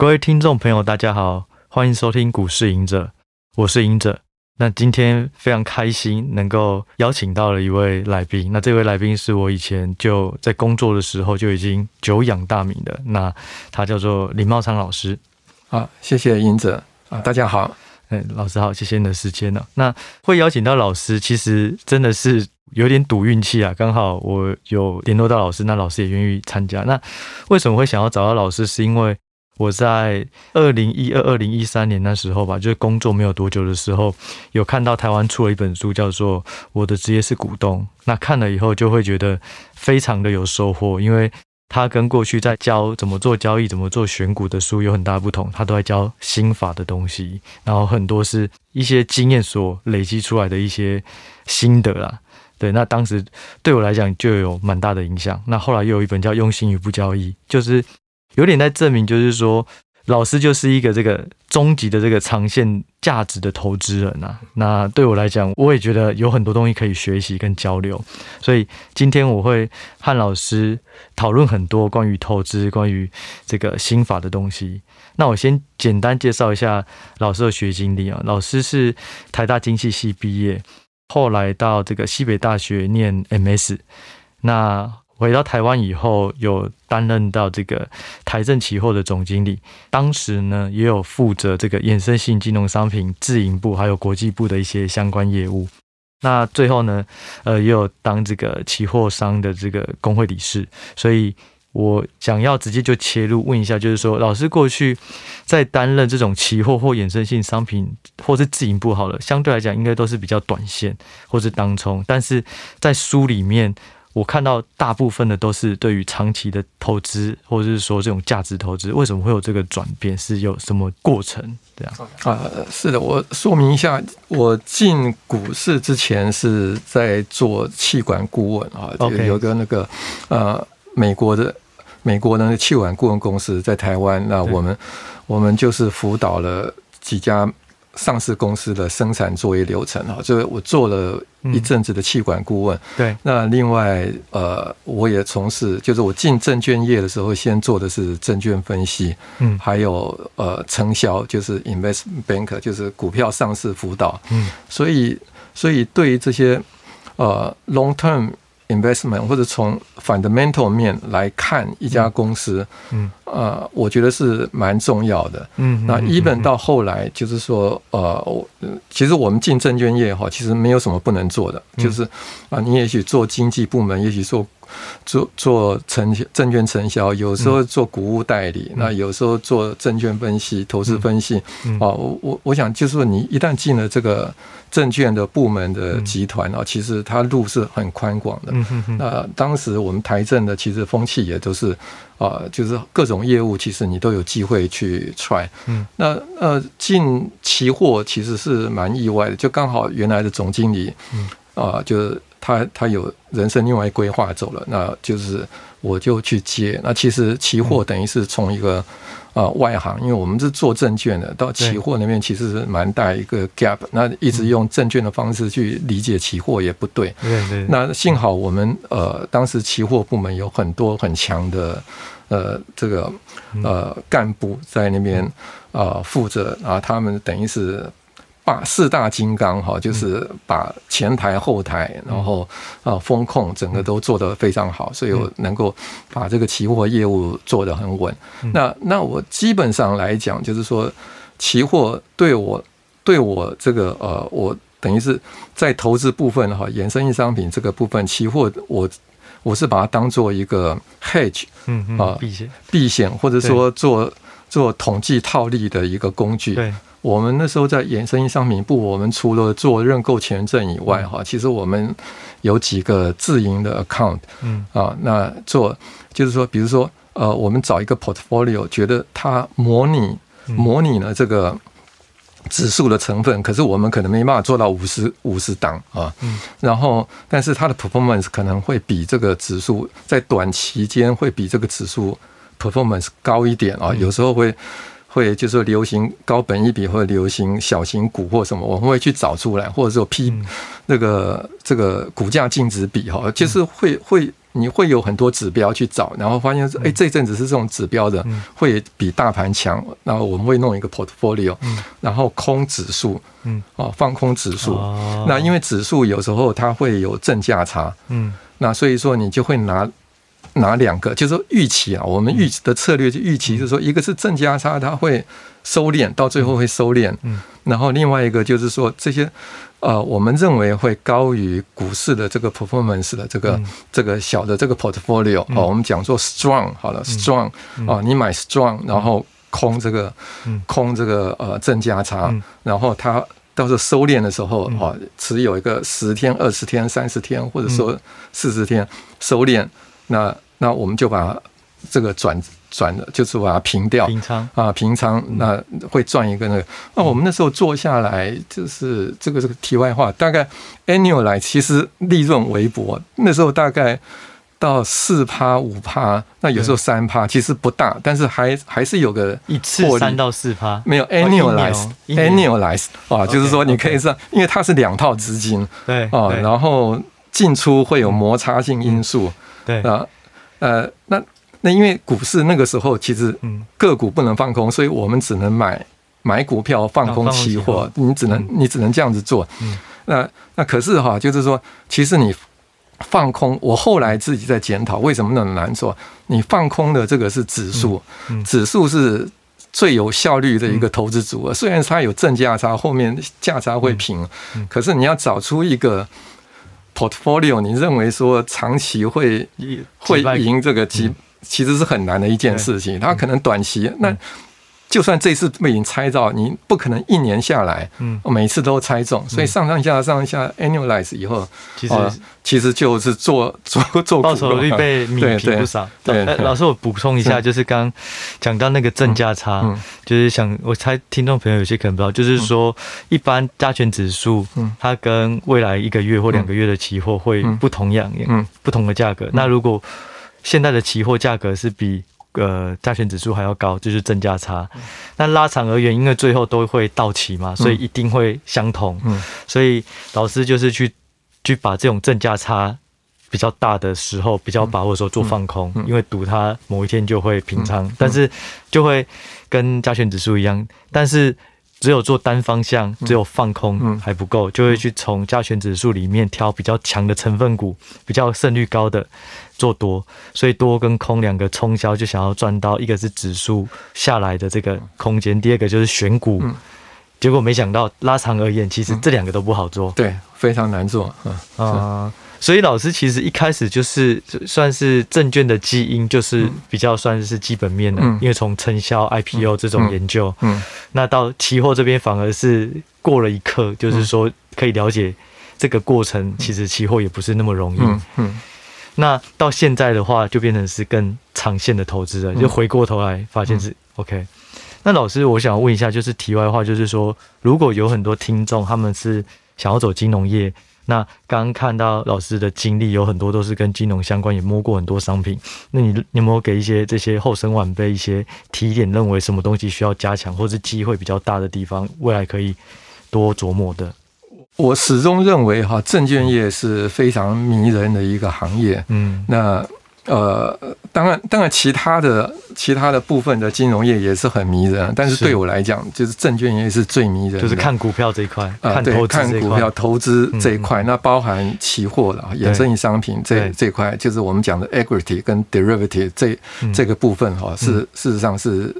各位听众朋友，大家好，欢迎收听股市赢者，我是赢者。那今天非常开心能够邀请到了一位来宾，那这位来宾是我以前就在工作的时候就已经久仰大名的，那他叫做林茂昌老师。好，谢谢赢者啊，大家好，哎，老师好，谢谢你的时间呢。那会邀请到老师，其实真的是有点赌运气啊，刚好我有联络到老师，那老师也愿意参加。那为什么会想要找到老师？是因为我在二零一二、二零一三年那时候吧，就是工作没有多久的时候，有看到台湾出了一本书，叫做《我的职业是股东》。那看了以后，就会觉得非常的有收获，因为他跟过去在教怎么做交易、怎么做选股的书有很大不同，他都在教心法的东西，然后很多是一些经验所累积出来的一些心得啦。对，那当时对我来讲就有蛮大的影响。那后来又有一本叫《用心与不交易》，就是。有点在证明，就是说，老师就是一个这个终极的这个长线价值的投资人啊。那对我来讲，我也觉得有很多东西可以学习跟交流。所以今天我会和老师讨论很多关于投资、关于这个心法的东西。那我先简单介绍一下老师的学经历啊。老师是台大经济系毕业，后来到这个西北大学念 MS。那回到台湾以后，有担任到这个台证期货的总经理，当时呢也有负责这个衍生性金融商品自营部还有国际部的一些相关业务。那最后呢，呃，也有当这个期货商的这个工会理事。所以我想要直接就切入问一下，就是说，老师过去在担任这种期货或衍生性商品或是自营部好了，相对来讲应该都是比较短线或是当冲，但是在书里面。我看到大部分的都是对于长期的投资，或者是说这种价值投资，为什么会有这个转变？是有什么过程？这样啊，是的，我说明一下，我进股市之前是在做气管顾问啊，有、okay. 有个那个呃美国的美国的那个企管顾问公司在台湾，那我们我们就是辅导了几家。上市公司的生产作业流程啊，就我做了一阵子的企管顾问。嗯、对，那另外呃，我也从事，就是我进证券业的时候，先做的是证券分析，嗯，还有呃承销，就是 investment banker，就是股票上市辅导，嗯，所以所以对于这些呃 long term。Investment 或者从 fundamental 面来看一家公司，嗯，呃，我觉得是蛮重要的，嗯，那 even 到后来就是说，呃，其实我们进证券业哈，其实没有什么不能做的，就是啊，你也许做经济部门，也许做做做承证券承销，有时候做股务代理，那有时候做证券分析、投资分析，啊，我我我想就是说，你一旦进了这个。证券的部门的集团啊，其实它路是很宽广的。那当时我们台证的其实风气也都是啊，就是各种业务其实你都有机会去 try。嗯那呃进期货其实是蛮意外的，就刚好原来的总经理啊，就是他他有人生另外规划走了，那就是我就去接。那其实期货等于是从一个。啊，外行，因为我们是做证券的，到期货那边其实是蛮大一个 gap。那一直用证券的方式去理解期货也不对。对对。那幸好我们呃，当时期货部门有很多很强的呃这个呃干部在那边啊负责啊，他们等于是。把四大金刚哈，就是把前台后台，然后啊风控整个都做得非常好，所以我能够把这个期货业务做得很稳。那那我基本上来讲，就是说期货对我对我这个呃，我等于是在投资部分哈，衍生性商品这个部分，期货我我是把它当做一个 hedge，嗯啊避险避险，或者说做做统计套利的一个工具。对。我们那时候在衍生性商品部，我们除了做认购权证以外，哈，其实我们有几个自营的 account，嗯。啊，那做就是说，比如说，呃，我们找一个 portfolio，觉得它模拟模拟了这个指数的成分，可是我们可能没办法做到五十五十档啊，嗯，然后但是它的 performance 可能会比这个指数在短期间会比这个指数 performance 高一点啊，有时候会。会就是说流行高本一笔或者流行小型股或什么，我们会去找出来，或者说 P 那个这个股价净值比哈，就是会会你会有很多指标去找，然后发现哎，这阵子是这种指标的，会比大盘强。然后我们会弄一个 portfolio，然后空指数，嗯，哦，放空指数。那因为指数有时候它会有正价差，嗯，那所以说你就会拿拿两个，就是说预期啊，我们预期的策略就预期就是说，一个是正价差，它会收敛，到最后会收敛，嗯，然后另外一个就是说这些。呃，我们认为会高于股市的这个 performance 的这个、嗯、这个小的这个 portfolio 哦、嗯，我们讲做 strong 好了、嗯、strong 啊，你买 strong，然后空这个、嗯、空这个呃正价差，嗯、然后它到时候收敛的时候啊，持有一个十天、二十天、三十天，或者说四十天收敛，那那我们就把这个转。转的，就是把它平掉，平仓啊，平仓，那会赚一个那个。那我们那时候做下来，就是这个这个题外话，大概 annual 来，其实利润微薄。那时候大概到四趴五趴，那有时候三趴，其实不大，但是还还是有个一次三到四趴，没有 annualize，annualize 啊，就是说你可以算，因为它是两套资金，对啊，然后进出会有摩擦性因素，对啊，呃，那。那因为股市那个时候其实个股不能放空，所以我们只能买买股票放空期货，你只能你只能这样子做。那那可是哈，就是说，其实你放空，我后来自己在检讨为什么那么难做。你放空的这个是指数，指数是最有效率的一个投资组合。虽然它有正价差，后面价差会平，可是你要找出一个 portfolio，你认为说长期会会赢这个其？其实是很难的一件事情，它可能短期那就算这次被你猜到，你不可能一年下来，嗯，每次都猜中，所以上上下上下 annualize 以后，其实其实就是做做做报酬率被弭平不少。对，老师我补充一下，就是刚讲到那个正价差，就是想我猜听众朋友有些可能不知道，就是说一般加权指数，它跟未来一个月或两个月的期货会不同样，嗯，不同的价格。那如果现在的期货价格是比呃加权指数还要高，就是正价差。那拉长而言，因为最后都会到期嘛，所以一定会相同。所以老师就是去去把这种正价差比较大的时候，比较把握的时候做放空，因为赌它某一天就会平仓，但是就会跟加权指数一样，但是。只有做单方向，只有放空还不够，就会去从加权指数里面挑比较强的成分股，比较胜率高的做多。所以多跟空两个冲销，就想要赚到一个是指数下来的这个空间，第二个就是选股。结果没想到拉长而言，其实这两个都不好做，对，非常难做啊。所以老师其实一开始就是算是证券的基因，就是比较算是基本面的，因为从承销 IPO 这种研究，那到期货这边反而是过了一刻，就是说可以了解这个过程，其实期货也不是那么容易。那到现在的话，就变成是更长线的投资了，就回过头来发现是 OK。那老师，我想问一下，就是题外话，就是说，如果有很多听众他们是想要走金融业。那刚刚看到老师的经历有很多都是跟金融相关，也摸过很多商品。那你你有没有给一些这些后生晚辈一些提点，认为什么东西需要加强，或是机会比较大的地方，未来可以多琢磨的？我始终认为哈，证券业是非常迷人的一个行业。嗯，那。呃，当然，当然，其他的其他的部分的金融业也是很迷人，但是对我来讲，就是证券业是最迷人，就是看股票这一块，啊，对，看股票投资这一块，那包含期货了，衍生性商品这这块，就是我们讲的 equity 跟 derivative 这这个部分哈，是事实上是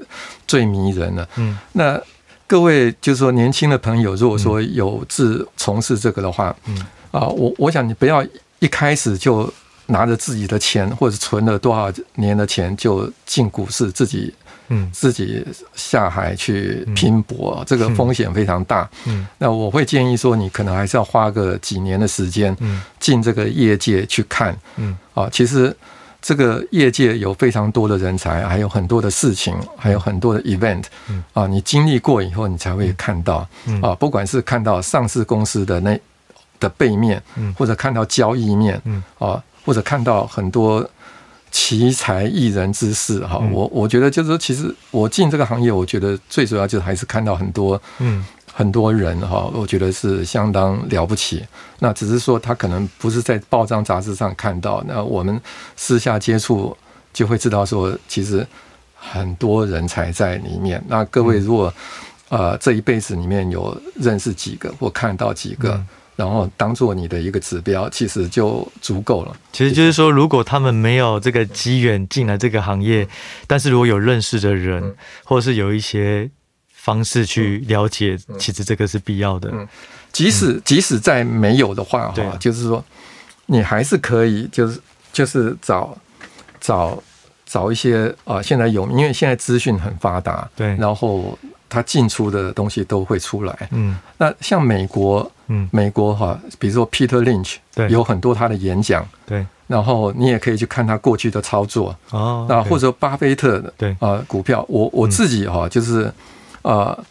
最迷人的。嗯，那各位就是说年轻的朋友，如果说有志从事这个的话，嗯，啊，我我想你不要一开始就。拿着自己的钱，或者存了多少年的钱，就进股市，自己，嗯，自己下海去拼搏，嗯、这个风险非常大。嗯，那我会建议说，你可能还是要花个几年的时间，嗯，进这个业界去看，嗯，啊，其实这个业界有非常多的人才，还有很多的事情，还有很多的 event，嗯，啊，你经历过以后，你才会看到，嗯，啊，不管是看到上市公司的那的背面，嗯，或者看到交易面，嗯，啊。或者看到很多奇才异人之事哈，我我觉得就是说，其实我进这个行业，我觉得最主要就是还是看到很多嗯很多人哈，我觉得是相当了不起。那只是说他可能不是在报章杂志上看到，那我们私下接触就会知道说，其实很多人才在里面。那各位如果呃这一辈子里面有认识几个或看到几个。嗯然后当做你的一个指标，其实就足够了。其实就是说，如果他们没有这个机缘进来这个行业，但是如果有认识的人，或者是有一些方式去了解，其实这个是必要的。即使即使在没有的话，哈，就是说，你还是可以，就是就是找找找一些啊，现在有，因为现在资讯很发达，对，然后。他进出的东西都会出来。嗯，那像美国，嗯，美国哈，比如说 Peter Lynch，对，有很多他的演讲，对。然后你也可以去看他过去的操作。哦。那或者巴菲特的，对啊，股票，我我自己哈，就是呃，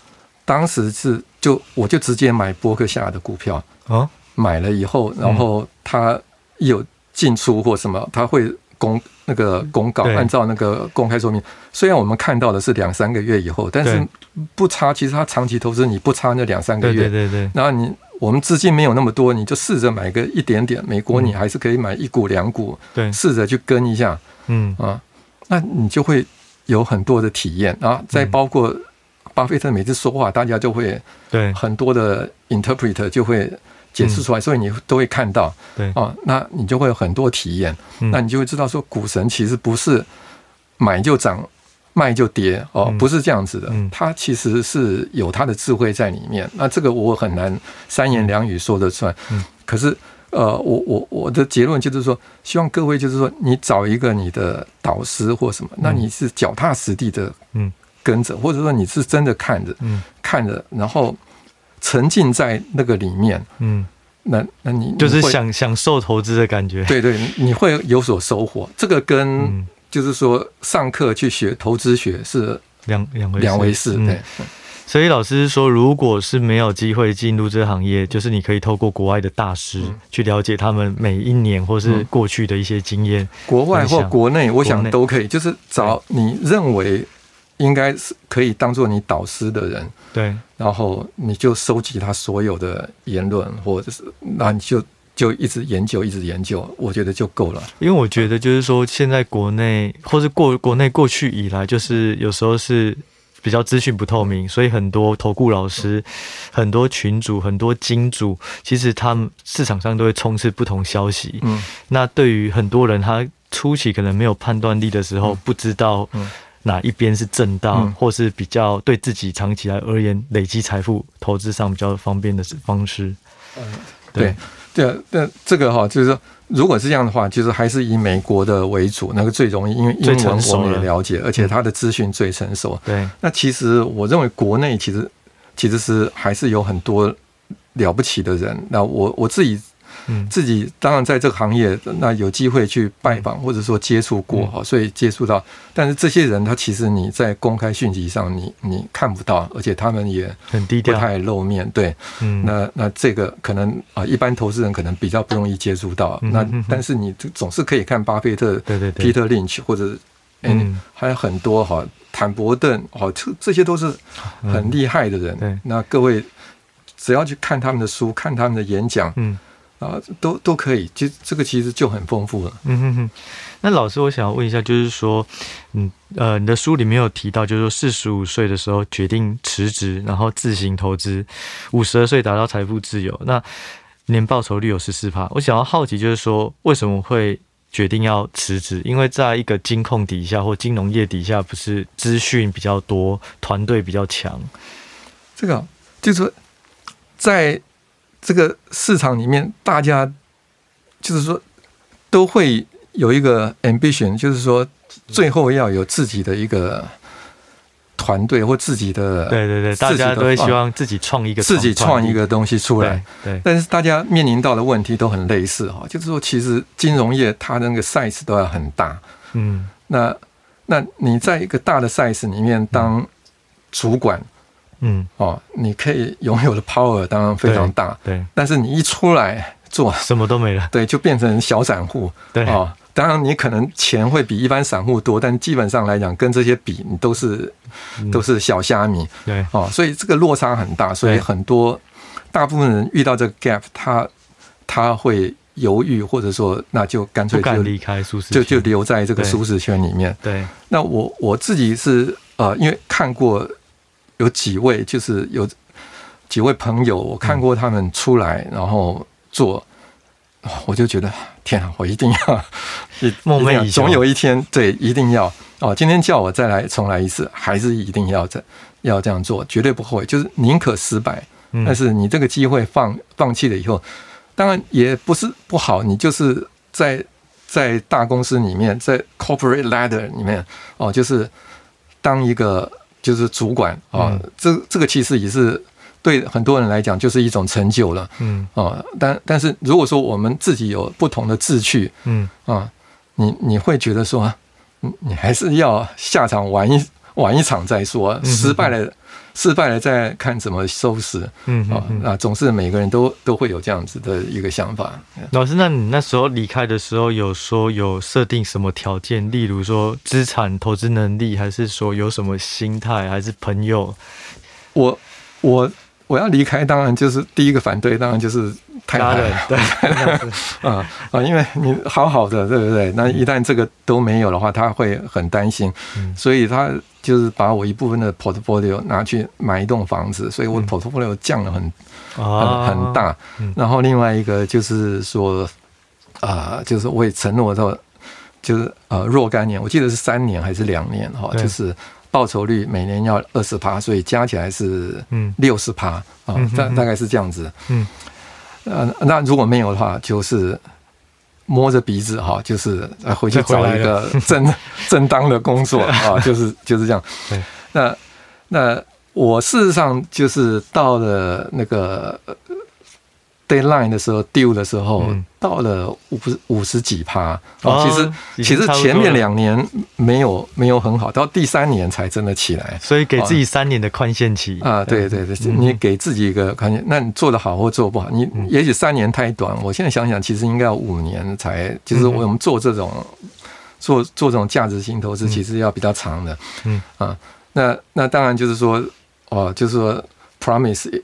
当时是就我就直接买伯克夏的股票。啊。买了以后，然后他有进出或什么，他会。公那个公告，按照那个公开说明，虽然我们看到的是两三个月以后，但是不差。其实他长期投资你不差那两三个月。对对对。然后你我们资金没有那么多，你就试着买个一点点。美国你还是可以买一股两股，对，试着去跟一下。嗯啊，那你就会有很多的体验啊。再包括巴菲特每次说话，大家就会对。很多的 interpreter 就会。解释出来，所以你都会看到，对。啊，那你就会有很多体验，那你就会知道说，股神其实不是买就涨，卖就跌。哦，不是这样子的，他其实是有他的智慧在里面。那这个我很难三言两语说得出来，可是呃，我我我的结论就是说，希望各位就是说，你找一个你的导师或什么，那你是脚踏实地的跟着，或者说你是真的看着，看着，然后。沉浸在那个里面，嗯，那那你就是享享受投资的感觉，对对，你会有所收获。这个跟就是说上课去学投资学是两两回两回事，对。所以老师说，如果是没有机会进入这个行业，就是你可以透过国外的大师去了解他们每一年或是过去的一些经验，国外或国内，我想都可以，就是找你认为。应该是可以当做你导师的人，对，然后你就收集他所有的言论，或者是那你就就一直研究，一直研究，我觉得就够了。因为我觉得就是说，现在国内或是过国内过去以来，就是有时候是比较资讯不透明，所以很多投顾老师、很多群主、很多金主，其实他们市场上都会充斥不同消息。嗯，那对于很多人，他初期可能没有判断力的时候，不知道。嗯。哪一边是正道，或是比较对自己长期来而言累积财富、投资上比较方便的方式？嗯，对对，那这个哈，就是说，如果是这样的话，就是还是以美国的为主，那个最容易，因为英文我们也了解，而且它的资讯最成熟。对，那其实我认为国内其实其实是还是有很多了不起的人。那我我自己。自己当然在这个行业，那有机会去拜访或者说接触过哈，所以接触到。但是这些人他其实你在公开讯息上你你看不到，而且他们也很低调，不太露面。对，嗯，那那这个可能啊，一般投资人可能比较不容易接触到。那但是你总是可以看巴菲特、对对对，Peter Lynch 或者嗯，还有很多哈，坦伯顿哦，这这些都是很厉害的人。对，那各位只要去看他们的书，看他们的演讲，嗯。啊，都都可以，其实这个其实就很丰富了。嗯哼哼。那老师，我想要问一下，就是说，嗯呃，你的书里面有提到，就是说四十五岁的时候决定辞职，然后自行投资，五十二岁达到财富自由，那年报酬率有十四趴。我想要好奇，就是说，为什么会决定要辞职？因为在一个金控底下或金融业底下，不是资讯比较多，团队比较强。这个就是说在。这个市场里面，大家就是说都会有一个 ambition，就是说最后要有自己的一个团队或自己的。对对对，大家都会希望自己创一个自己创一个东西出来。对，但是大家面临到的问题都很类似哈，就是说其实金融业它的那个 size 都要很大。嗯，那那你在一个大的 size 里面当主管。嗯哦，你可以拥有的 power 当然非常大，对，对，但是你一出来做什么都没了，对，就变成小散户，对。啊、哦，当然你可能钱会比一般散户多，但基本上来讲，跟这些比，你都是都是小虾米。对。哦，所以这个落差很大，所以很多大部分人遇到这个 gap，他他会犹豫，或者说那就干脆就离开舒适，就就留在这个舒适圈里面。对，那我我自己是呃，因为看过有几位，就是有几位朋友，我看过他们出来，然后做。我就觉得天啊，我一定要，梦寐以求，总有一天，对，一定要哦。今天叫我再来重来一次，还是一定要这要这样做，绝对不后悔。就是宁可失败，但是你这个机会放放弃了以后，当然也不是不好。你就是在在大公司里面，在 corporate ladder 里面哦，就是当一个就是主管啊，这这个其实也是。对很多人来讲，就是一种成就了。嗯啊，但但是如果说我们自己有不同的志趣，嗯啊，你你会觉得说，你还是要下场玩一玩一场再说，失败了失败了再看怎么收拾。嗯啊，那总是每个人都都会有这样子的一个想法。老师，那你那时候离开的时候，有说有设定什么条件？例如说资产投资能力，还是说有什么心态，还是朋友？我我。我要离开，当然就是第一个反对，当然就是太太了，对，啊啊，因为你好好的，对不对？那一旦这个都没有的话，他会很担心，所以他就是把我一部分的 portfolio 拿去买一栋房子，所以我的 portfolio 降了很很很大。然后另外一个就是说，啊，就是我也承诺到，就是呃若干年，我记得是三年还是两年哈，就是。报酬率每年要二十趴，所以加起来是六十趴啊，大大概是这样子。嗯，呃，那如果没有的话，就是摸着鼻子哈，就是回去找一个正 正当的工作啊，就是就是这样。那那我事实上就是到了那个。Deadline 的时候，due 的时候，到了五十五十几趴。哦，其实其实前面两年没有没有很好，到第三年才真的起来。所以给自己三年的宽限期啊，对对对，你给自己一个宽限，那你做的好或做不好，你也许三年太短。我现在想想，其实应该要五年才，其实我们做这种做做这种价值型投资，其实要比较长的。嗯啊，那那当然就是说，哦，就是说 promise。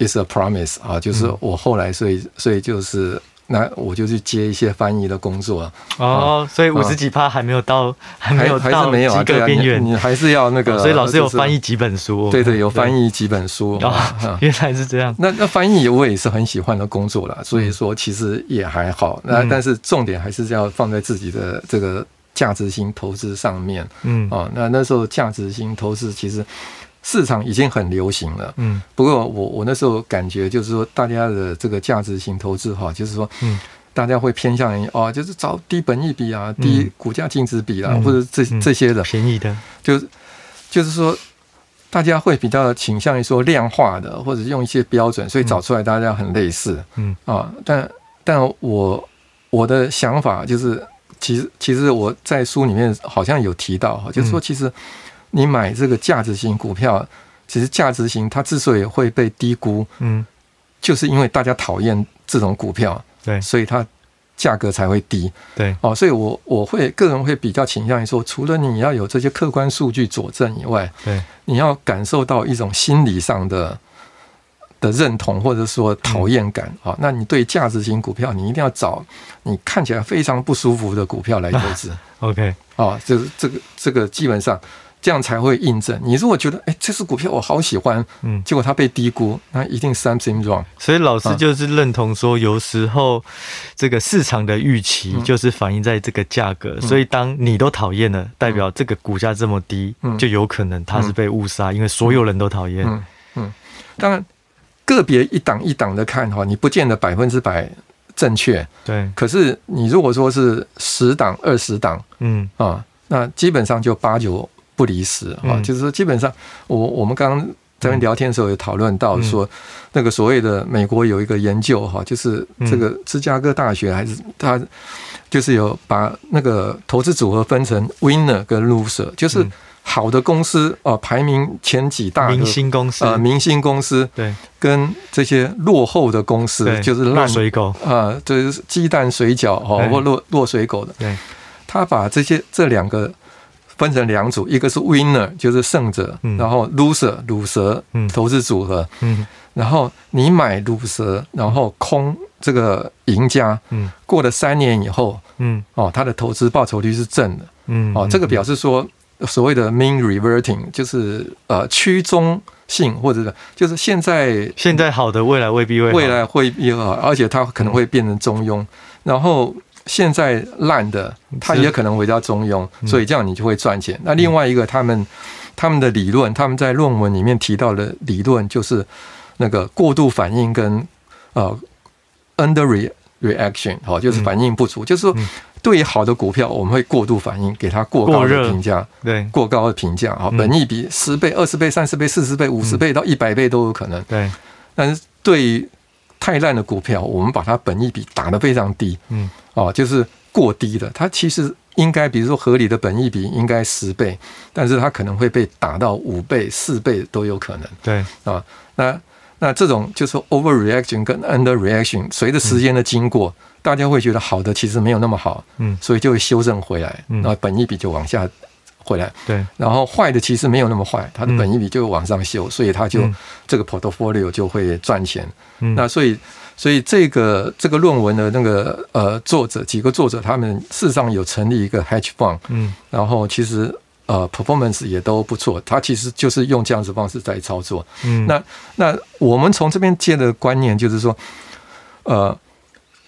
Is a promise 啊，就是我后来，所以所以就是那我就去接一些翻译的工作哦，所以五十几趴还没有到，还没有到及格边缘，你还是要那个。所以老师有翻译几本书，对对，有翻译几本书。原来是这样。那那翻译我也是很喜欢的工作了，所以说其实也还好。那但是重点还是要放在自己的这个价值型投资上面。嗯哦，那那时候价值型投资其实。市场已经很流行了，嗯，不过我我那时候感觉就是说，大家的这个价值型投资哈，就是说，嗯，大家会偏向于哦，就是找低本益比啊，低股价净值比啊，或者这这些的。便宜的，就就是说，大家会比较倾向于说量化的，或者用一些标准，所以找出来大家很类似，嗯。啊，但但我我的想法就是，其实其实我在书里面好像有提到哈，就是说其实。你买这个价值型股票，其实价值型它之所以会被低估，嗯，就是因为大家讨厌这种股票，对，所以它价格才会低，对，哦，所以我我会个人会比较倾向于说，除了你要有这些客观数据佐证以外，对，你要感受到一种心理上的的认同或者说讨厌感啊，那你对价值型股票，你一定要找你看起来非常不舒服的股票来投资，OK，哦，就是这个这个基本上。这样才会印证。你如果觉得，哎，这支股票我好喜欢，嗯，结果它被低估，那一定 something wrong。所以老师就是认同说，有时候这个市场的预期就是反映在这个价格。所以当你都讨厌了，代表这个股价这么低，就有可能它是被误杀，因为所有人都讨厌。嗯嗯。当然，个别一档一档的看哈，你不见得百分之百正确。对。可是你如果说是十档、二十档，嗯啊，那基本上就八九。不离十啊，就是说，基本上我我们刚刚在聊天的时候有讨论到说，那个所谓的美国有一个研究哈，就是这个芝加哥大学还是他就是有把那个投资组合分成 winner 跟 loser，就是好的公司啊、呃，排名前几大的明星公司。啊、呃，明星公司对，跟这些落后的公司，就是烂水狗。啊，就是鸡蛋水饺哦，或落落水狗的。对，他把这些这两个分成两组，一个是 winner，就是胜者，嗯、然后 loser，乳蛇投资组合，嗯，然后你买鲁蛇，然后空这个赢家，嗯，过了三年以后，嗯，哦，他的投资报酬率是正的，嗯，哦，这个表示说。所谓的 mean reverting 就是呃趋中性，或者是就是现在现在好的未来未必会未来会必好，而且它可能会变成中庸。然后现在烂的，它也可能回到中庸，所以这样你就会赚钱。那另外一个，他们他们的理论，他们在论文里面提到的理论就是那个过度反应跟呃 under reaction，好，就是反应不足，就是说。对于好的股票，我们会过度反应，给它过高的评价，对，过高的评价啊，本益比十倍、二十倍、三十倍、四十倍、五十倍到一百倍都有可能。对，但是对于太烂的股票，我们把它本益比打得非常低，嗯，哦，就是过低的。它其实应该，比如说合理的本益比应该十倍，但是它可能会被打到五倍、四倍都有可能。对，啊，那那这种就是 overreaction 跟 underreaction，随着时间的经过。大家会觉得好的其实没有那么好，嗯，所以就会修正回来，然后本益比就往下回来，对，然后坏的其实没有那么坏，它的本益比就会往上修，所以它就这个 portfolio 就会赚钱。那所以所以这个这个论文的那个呃作者几个作者他们事实上有成立一个 hedge fund，嗯，然后其实呃 performance 也都不错，他其实就是用这样子方式在操作。嗯，那那我们从这边借的观念就是说，呃。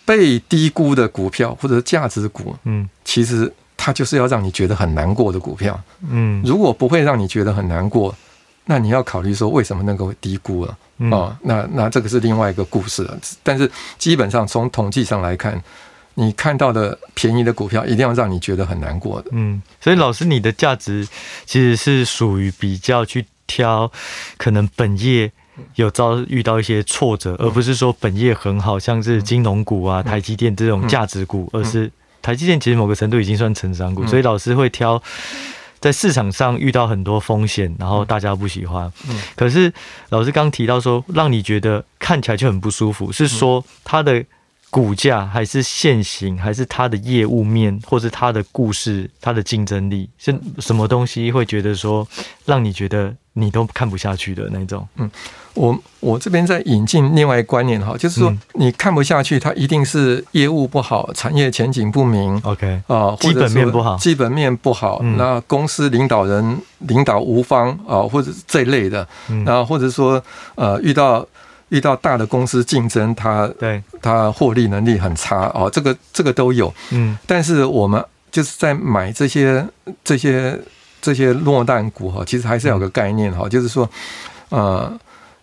被低估的股票或者价值股，嗯，其实它就是要让你觉得很难过的股票，嗯，如果不会让你觉得很难过，那你要考虑说为什么那个会低估了啊？那那这个是另外一个故事了。但是基本上从统计上来看，你看到的便宜的股票一定要让你觉得很难过的，嗯。所以老师，你的价值其实是属于比较去挑可能本业。有遭遇到一些挫折，而不是说本业很好，像是金融股啊、台积电这种价值股，而是台积电其实某个程度已经算成长股，所以老师会挑在市场上遇到很多风险，然后大家不喜欢。可是老师刚提到说，让你觉得看起来就很不舒服，是说它的股价，还是现行，还是它的业务面，或是它的故事、它的竞争力，是什么东西会觉得说让你觉得？你都看不下去的那种。嗯，我我这边在引进另外一个观念哈，就是说你看不下去，它一定是业务不好，产业前景不明。OK 啊，基本面不好，基本面不好。那公司领导人领导无方啊，或者这类的。然后或者说呃，遇到遇到大的公司竞争，它对它获利能力很差哦，这个这个都有。嗯，但是我们就是在买这些这些。这些落蛋股哈，其实还是有个概念哈，就是说，呃，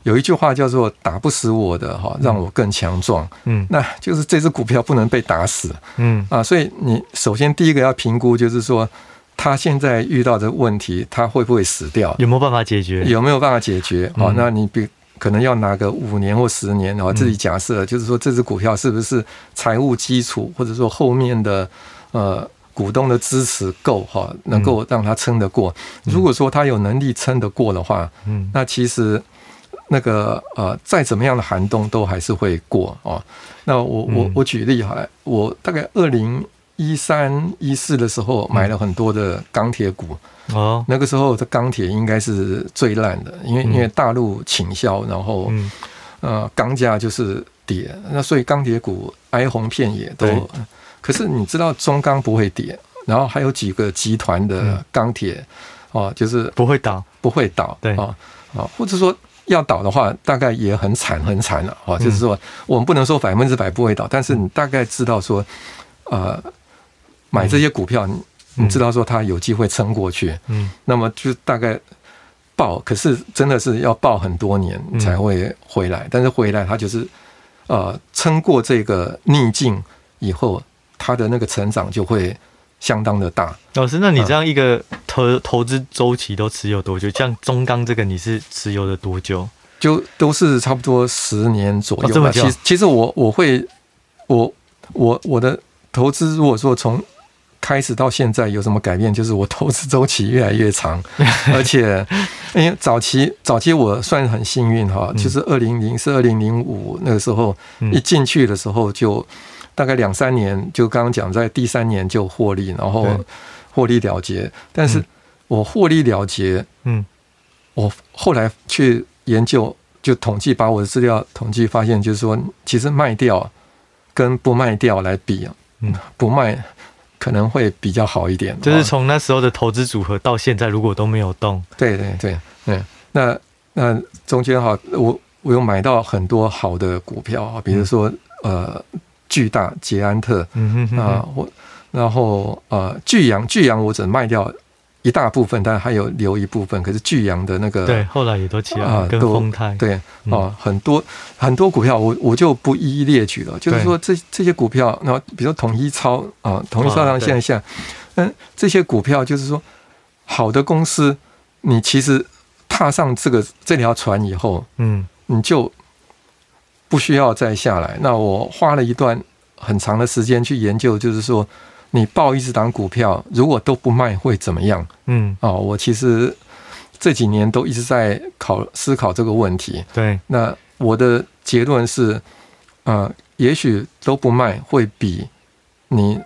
有一句话叫做“打不死我的哈，让我更强壮”。嗯，那就是这只股票不能被打死。嗯啊，所以你首先第一个要评估，就是说，他现在遇到的问题，他会不会死掉？有没有办法解决？有没有办法解决？好，那你比可能要拿个五年或十年，然后自己假设，就是说这只股票是不是财务基础，或者说后面的呃。股东的支持够哈，能够让他撑得过。如果说他有能力撑得过的话，嗯，那其实那个呃，再怎么样的寒冬都还是会过哦。那我我我举例哈，我大概二零一三一四的时候买了很多的钢铁股哦，那个时候的钢铁应该是最烂的，因为因为大陆倾销，然后呃钢价就是跌，那所以钢铁股哀鸿遍野都。可是你知道中钢不会跌，然后还有几个集团的钢铁哦，就是不会倒，不会倒，对。啊啊，或者说要倒的话，大概也很惨很惨了啊。就是说，我们不能说百分之百不会倒，但是你大概知道说，呃，买这些股票，你你知道说它有机会撑过去，嗯，那么就大概抱，可是真的是要抱很多年才会回来，但是回来它就是呃撑过这个逆境以后。它的那个成长就会相当的大。老师，那你这样一个投投资周期都持有多久？像中钢这个，你是持有了多久？就都是差不多十年左右吧。其实，其实我我会我我我的投资，如果说从开始到现在有什么改变？就是我投资周期越来越长，而且因为早期早期我算很幸运哈，就是二零零四、二零零五那个时候一进去的时候，就大概两三年，就刚刚讲在第三年就获利，然后获利了结。但是我获利了结，嗯，我后来去研究，就统计把我的资料统计发现，就是说其实卖掉跟不卖掉来比啊，嗯，不卖。可能会比较好一点，就是从那时候的投资组合到现在，如果都没有动，对对对。对，那那中间哈，我我有买到很多好的股票啊，比如说呃，巨大、捷安特，嗯哼啊，我然后呃，巨阳、巨阳我只能卖掉。一大部分，但还有留一部分。可是巨阳的那个，对，后来也都起来啊，跟丰泰，对啊、嗯，很多很多股票，我我就不一一列举了。就是说这，这这些股票，那比如说统一超啊，统一超上现在下，嗯，这些股票就是说，好的公司，你其实踏上这个这条船以后，嗯，你就不需要再下来。那我花了一段很长的时间去研究，就是说。你抱一只档股票，如果都不卖会怎么样？嗯，哦，我其实这几年都一直在考思考这个问题。对，那我的结论是，啊、呃，也许都不卖会比你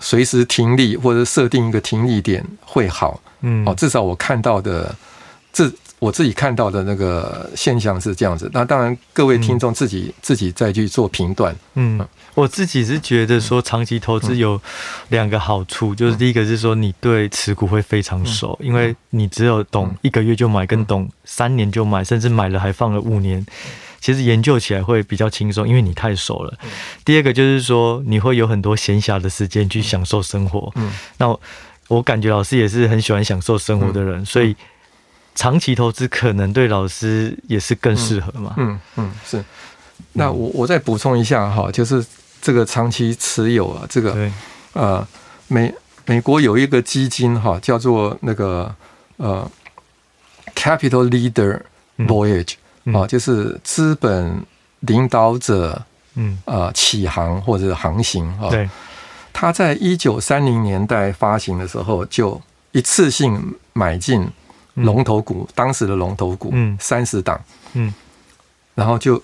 随时停利或者设定一个停利点会好。嗯，哦，至少我看到的这。我自己看到的那个现象是这样子，那当然各位听众自己、嗯、自己再去做评断。嗯，我自己是觉得说长期投资有两个好处，就是第一个是说你对持股会非常熟，因为你只有懂一个月就买，跟懂三年就买，甚至买了还放了五年，其实研究起来会比较轻松，因为你太熟了。第二个就是说你会有很多闲暇的时间去享受生活。嗯，那我感觉老师也是很喜欢享受生活的人，所以。长期投资可能对老师也是更适合嘛？嗯嗯，是。那我我再补充一下哈，就是这个长期持有啊，这个呃美美国有一个基金哈，叫做那个呃 Capital Leader Voyage 啊，就是资本领导者嗯啊起航或者航行啊。对。他在一九三零年代发行的时候，就一次性买进。龙头股，当时的龙头股，嗯，三十档，嗯，然后就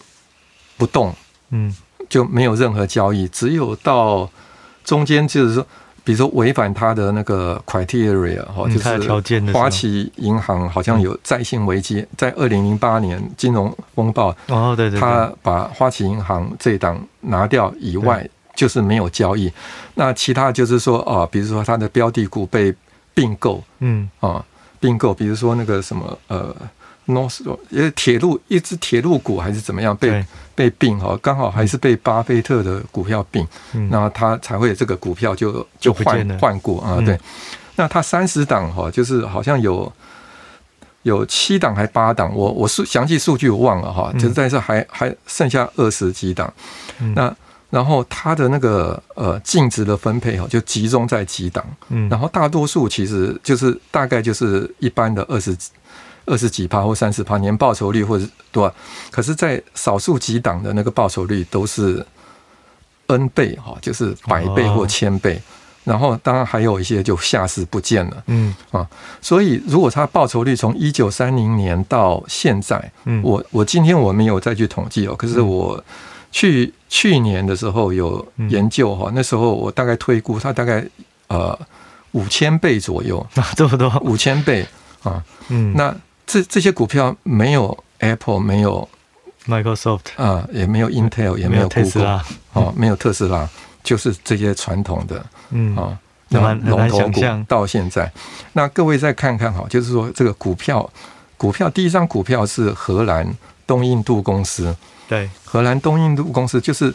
不动，嗯，就没有任何交易，只有到中间就是说，比如说违反他的那个 criteria 哈，就是花旗银行好像有债信危机，在二零零八年金融风暴，哦，对对，他把花旗银行这一档拿掉以外，就是没有交易。那其他就是说啊，比如说它的标的股被并购，嗯。啊。并购，比如说那个什么呃，North，因为铁路一只铁路股还是怎么样被被并哈，刚好还是被巴菲特的股票并，那他才会这个股票就就换换过啊，对。那他三十档哈，就是好像有有七档还八档，我我数详细数据我忘了哈，就是但是还还剩下二十几档，那。然后它的那个呃净值的分配哈，就集中在几档，嗯，然后大多数其实就是大概就是一般的二十二十几趴或三十趴年报酬率或者多少，可是，在少数几档的那个报酬率都是 N 倍哈，就是百倍或千倍，然后当然还有一些就下市不见了，嗯。啊，所以如果它报酬率从一九三零年到现在，嗯，我我今天我没有再去统计哦，可是我。去去年的时候有研究哈，那时候我大概推估它大概呃五千倍左右，这么多。五千倍啊，嗯，那这这些股票没有 Apple，没有 Microsoft 啊，也没有 Intel，也没有 Google，哦，没有特斯拉，就是这些传统的，嗯。啊，龙头股到现在，那各位再看看哈，就是说这个股票，股票第一张股票是荷兰东印度公司。对，荷兰东印度公司就是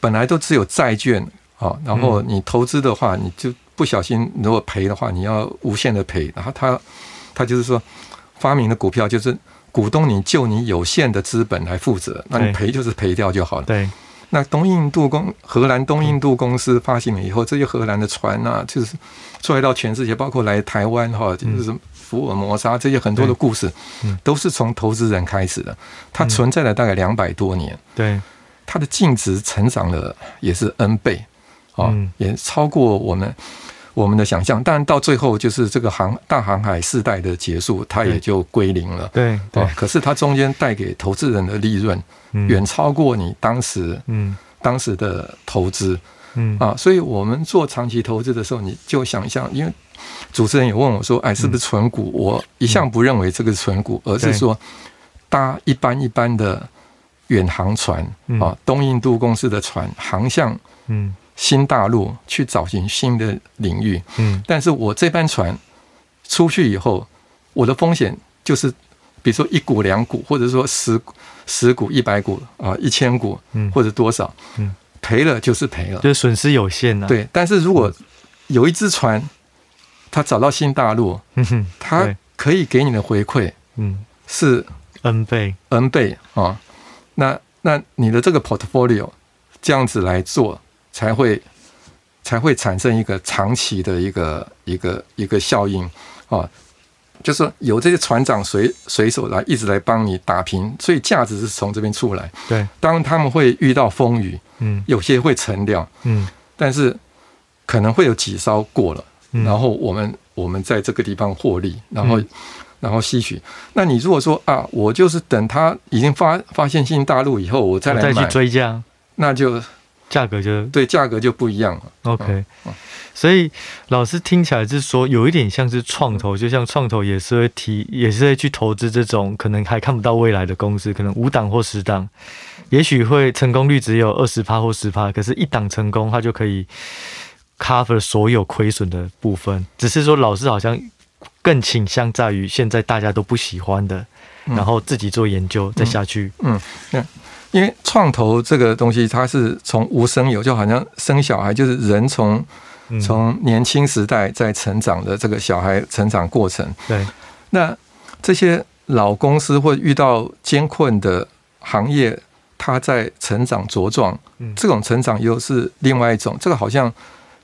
本来都只有债券啊，然后你投资的话，你就不小心如果赔的话，你要无限的赔。然后他他就是说发明的股票就是股东你就你有限的资本来负责，那你赔就是赔掉就好了。对，那东印度公荷兰东印度公司发行了以后，这些荷兰的船啊，就是出来到全世界，包括来台湾哈，就是。福尔摩沙这些很多的故事，都是从投资人开始的。它存在了大概两百多年，对，它的净值成长了也是 N 倍啊，也超过我们我们的想象。但到最后，就是这个航大航海时代的结束，它也就归零了。对对。可是它中间带给投资人的利润，远超过你当时嗯。当时的投资。嗯。啊，所以我们做长期投资的时候，你就想象，因为主持人也问我说：“哎，是不是纯股？”我一向不认为这个是存股，而是说搭一般一般的。远航船啊，东印度公司的船航向嗯。新大陆去找寻新的领域。嗯，但是我这班船出去以后，我的风险就是，比如说一股两股，或者说十十股一百股啊一千股嗯。或者多少嗯。赔了就是赔了，就是损失有限呐。对，但是如果有一只船，它找到新大陆，嗯它可以给你的回馈嗯。是 N 倍。N 倍啊。那那你的这个 portfolio 这样子来做，才会才会产生一个长期的一个一个一个效应啊，就是说有这些船长随随手来一直来帮你打平，所以价值是从这边出来。对，当他们会遇到风雨，嗯，有些会沉掉，嗯，但是可能会有几艘过了，然后我们我们在这个地方获利，然后。然后吸取，那你如果说啊，我就是等他已经发发现新大陆以后，我再来，再去追加，那就价格就对价格就不一样了。OK，所以老师听起来是说，有一点像是创投，就像创投也是会提，也是会去投资这种可能还看不到未来的公司，可能五档或十档，也许会成功率只有二十趴或十趴，可是一档成功，它就可以 cover 所有亏损的部分。只是说老师好像。更倾向在于现在大家都不喜欢的，然后自己做研究再下去。嗯，嗯，因为创投这个东西，它是从无生有，就好像生小孩，就是人从从年轻时代在成长的这个小孩成长过程。对，那这些老公司或遇到艰困的行业，它在成长茁壮，这种成长又是另外一种。这个好像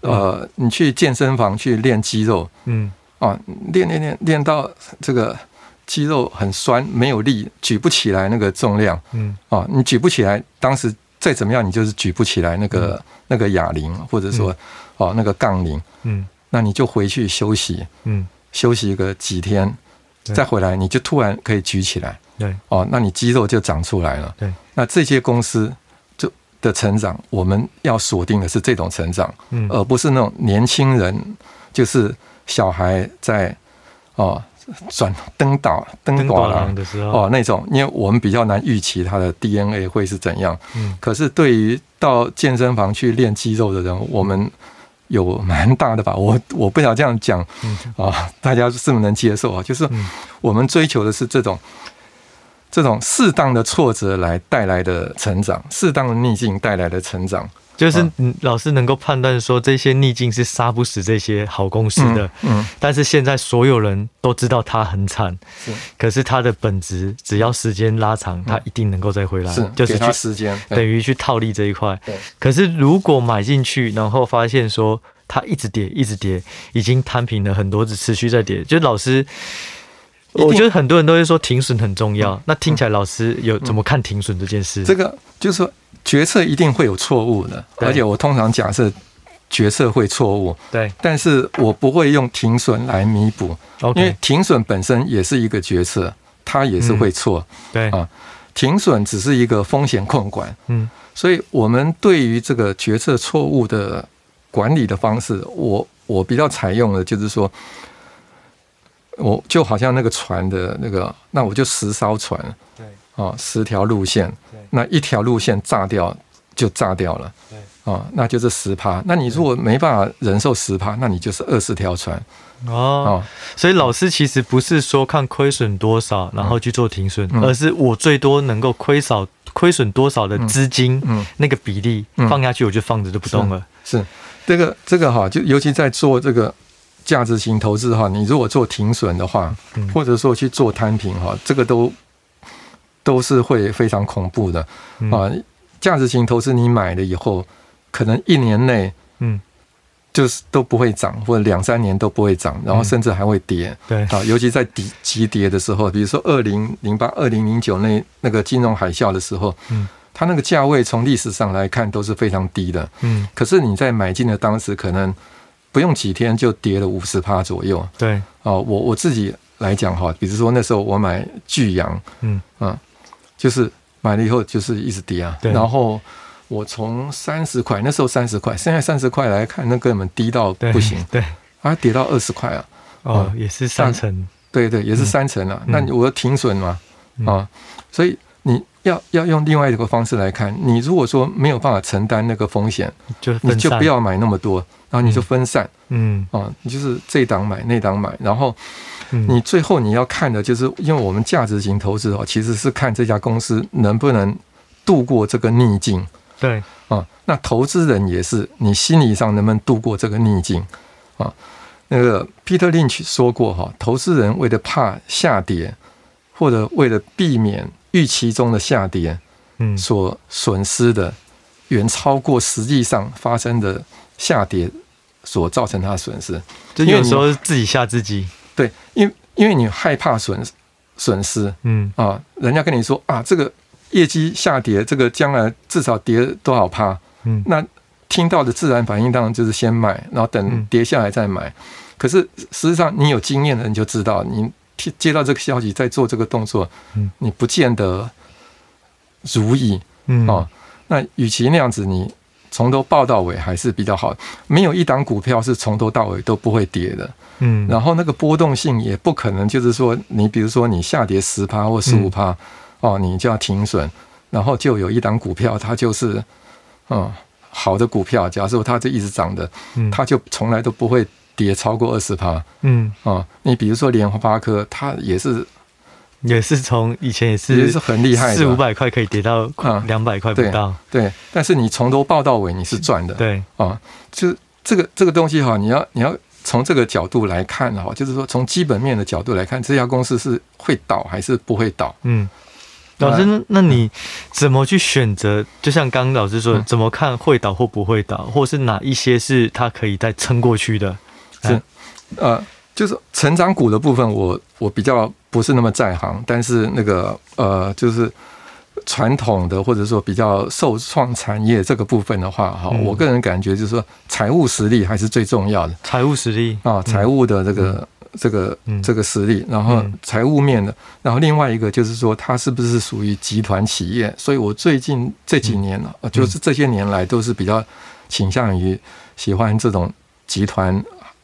呃，你去健身房去练肌肉，嗯。啊，练练练练到这个肌肉很酸，没有力，举不起来那个重量。嗯，啊，你举不起来，当时再怎么样，你就是举不起来那个、嗯、那个哑铃，或者说哦、那个杠铃。嗯，那你就回去休息。嗯，休息个几天，再回来，你就突然可以举起来。对，哦、啊，那你肌肉就长出来了。对，那这些公司就的成长，我们要锁定的是这种成长，嗯，而不是那种年轻人就是。小孩在哦转登岛登岛了的时候哦那种，因为我们比较难预期他的 DNA 会是怎样。嗯，可是对于到健身房去练肌肉的人，我们有蛮大的把握。我我不想这样讲啊，大家是不是能接受啊？就是我们追求的是这种这种适当的挫折来带来的成长，适当的逆境带来的成长。就是老师能够判断说，这些逆境是杀不死这些好公司的，嗯，但是现在所有人都知道他很惨，是，可是他的本质只要时间拉长，他一定能够再回来，是，就是去时间等于去套利这一块，对。可是如果买进去，然后发现说它一直跌，一直跌，已经摊平了很多次，持续在跌，就老师，我觉得很多人都会说停损很重要，那听起来老师有怎么看停损这件事？这个就是说。决策一定会有错误的，而且我通常假设决策会错误，对，但是我不会用停损来弥补，因为停损本身也是一个决策，它也是会错，对。啊，停损只是一个风险控管，嗯，所以我们对于这个决策错误的管理的方式，我我比较采用的就是说，我就好像那个船的那个，那我就十艘船，对。啊，十条路线，那一条路线炸掉就炸掉了，对。啊，那就是十趴。那你如果没办法忍受十趴，那你就是二十条船。哦，所以老师其实不是说看亏损多少，然后去做停损，而是我最多能够亏少亏损多少的资金，嗯，那个比例放下去，我就放着就不动了。是。这个这个哈，就尤其在做这个价值型投资哈，你如果做停损的话，或者说去做摊平哈，这个都。都是会非常恐怖的啊！价值型投资，你买了以后，可能一年内，嗯，就是都不会涨，或者两三年都不会涨，然后甚至还会跌。对啊，尤其在底急跌的时候，比如说二零零八、二零零九那那个金融海啸的时候，嗯，它那个价位从历史上来看都是非常低的。嗯，可是你在买进的当时，可能不用几天就跌了五十趴左右。对，哦，我我自己来讲哈，比如说那时候我买巨阳，嗯啊，就是买了以后就是一直跌啊。对，然后我从三十块，那时候三十块，现在三十块来看，那根本低到不行。对，啊跌到二十块啊。哦，也是三成。对对，也是三成啊。那我要停损嘛？啊，所以。你要要用另外一个方式来看，你如果说没有办法承担那个风险，就你就不要买那么多，然后你就分散，嗯，啊，你就是这档买那档买，然后你最后你要看的就是，因为我们价值型投资哦，其实是看这家公司能不能度过这个逆境，对，啊，那投资人也是，你心理上能不能度过这个逆境啊？那个 Peter Lynch 说过哈，投资人为了怕下跌，或者为了避免。预期中的下跌，嗯，所损失的远超过实际上发生的下跌所造成它的损失。就有时候自己吓自己，对，因为因为你害怕损损失，嗯啊，人家跟你说啊，这个业绩下跌，这个将来至少跌多少趴，嗯，那听到的自然反应当然就是先卖，然后等跌下来再买。嗯、可是实际上你有经验的人就知道你。接到这个消息，再做这个动作，你不见得如意，嗯哦。那与其那样子，你从头报到尾还是比较好。没有一档股票是从头到尾都不会跌的，嗯。然后那个波动性也不可能，就是说，你比如说你下跌十趴或十五趴，哦，你就要停损。然后就有一档股票，它就是嗯好的股票，假设它就一直涨的，它就从来都不会。跌超过二十趴，嗯。啊，你比如说联发科，它也是，也是从以前也是也是很厉害的，四五百块可以跌到两百块不到，啊对，对。但是你从头报到尾，你是赚的，对。啊，就这个这个东西哈，你要你要从这个角度来看哈，就是说从基本面的角度来看，这家公司是会倒还是不会倒？嗯，老师，那你怎么去选择？就像刚刚老师说的，怎么看会倒或不会倒，或是哪一些是它可以再撑过去的？是，呃，就是成长股的部分我，我我比较不是那么在行，但是那个呃，就是传统的或者说比较受创产业这个部分的话，哈、嗯，我个人感觉就是说财务实力还是最重要的。财务实力啊，财务的这个、嗯、这个这个实力，然后财务面的，然后另外一个就是说它是不是属于集团企业？所以我最近这几年呢，嗯、就是这些年来都是比较倾向于喜欢这种集团。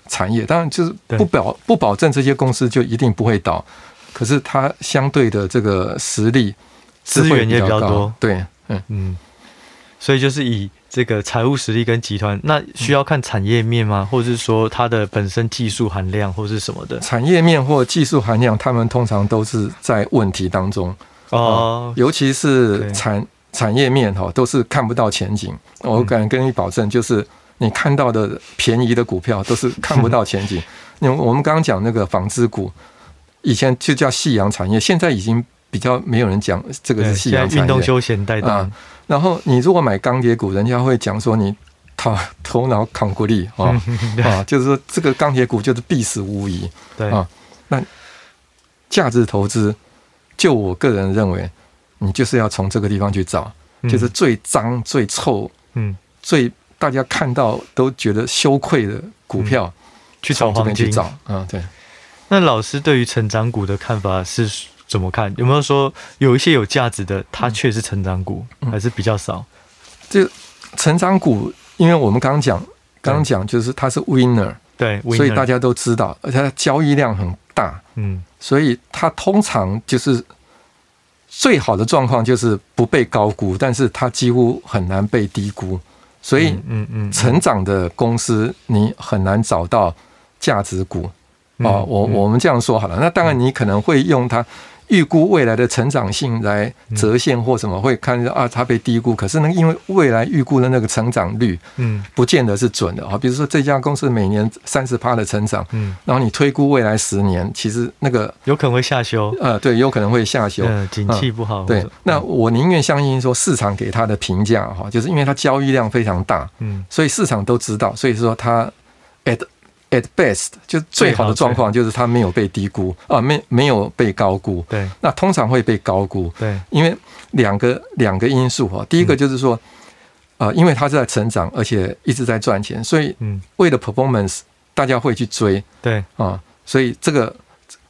产业当然就是不保不保证这些公司就一定不会倒，可是它相对的这个实力资源也比较多。对，嗯嗯，所以就是以这个财务实力跟集团，那需要看产业面吗？或者是说它的本身技术含量或是什么的？产业面或技术含量，他们通常都是在问题当中哦，尤其是产产业面哈，都是看不到前景。我敢跟你保证，就是。你看到的便宜的股票都是看不到前景。因为我们刚刚讲那个纺织股，以前就叫夕阳产业，现在已经比较没有人讲这个是夕阳产业。运动休闲带动啊。然后你如果买钢铁股，人家会讲说你头 头脑扛过力啊啊，就是说这个钢铁股就是必死无疑。对啊，那价值投资，就我个人认为，你就是要从这个地方去找，就是最脏、最臭、嗯，最。大家看到都觉得羞愧的股票，嗯、去找黄金去找，嗯，对。那老师对于成长股的看法是怎么看？有没有说有一些有价值的，它却是成长股，嗯、还是比较少？这成长股，因为我们刚刚讲，刚刚讲就是它是 winner，对，所以大家都知道，而且它交易量很大，嗯，所以它通常就是最好的状况就是不被高估，但是它几乎很难被低估。所以，嗯嗯，成长的公司你很难找到价值股啊。我我们这样说好了，那当然你可能会用它。预估未来的成长性来折现或什么会看到啊，它被低估。可是呢，因为未来预估的那个成长率，嗯，不见得是准的啊。比如说这家公司每年三十趴的成长，嗯，然后你推估未来十年，其实那个有可能会下修。呃，对，有可能会下修。嗯，景气不好。对，那我宁愿相信说市场给它的评价哈，就是因为它交易量非常大，嗯，所以市场都知道，所以说它 at at best 就最好的状况就是它没有被低估啊，没没有被高估。对，那通常会被高估。对，因为两个两个因素哈，第一个就是说，啊，因为它是在成长，而且一直在赚钱，所以为了 performance，大家会去追。对啊，所以这个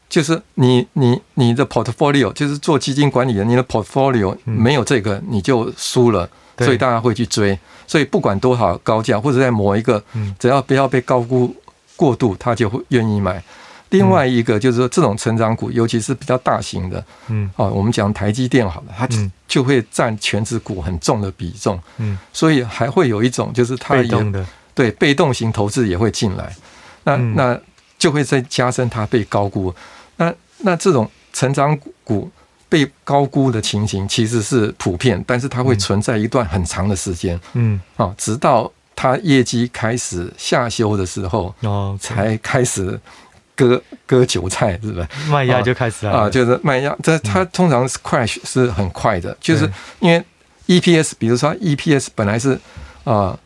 就是你你你的 portfolio 就是做基金管理人，你的 portfolio 没有这个你就输了，所以大家会去追。所以不管多少高价，或者在某一个，只要不要被高估过度，他就会愿意买。另外一个就是说，这种成长股，尤其是比较大型的，嗯，哦，我们讲台积电好了，它就会占全值股很重的比重，嗯，所以还会有一种就是它也对被动型投资也会进来，那那就会再加深它被高估。那那这种成长股。被高估的情形其实是普遍，但是它会存在一段很长的时间，嗯。啊，直到它业绩开始下修的时候，哦，才开始割割韭菜，是不是？卖压就开始了啊，就是卖压。这它通常是 crash 是很快的，就是因为 EPS，比如说 EPS 本来是啊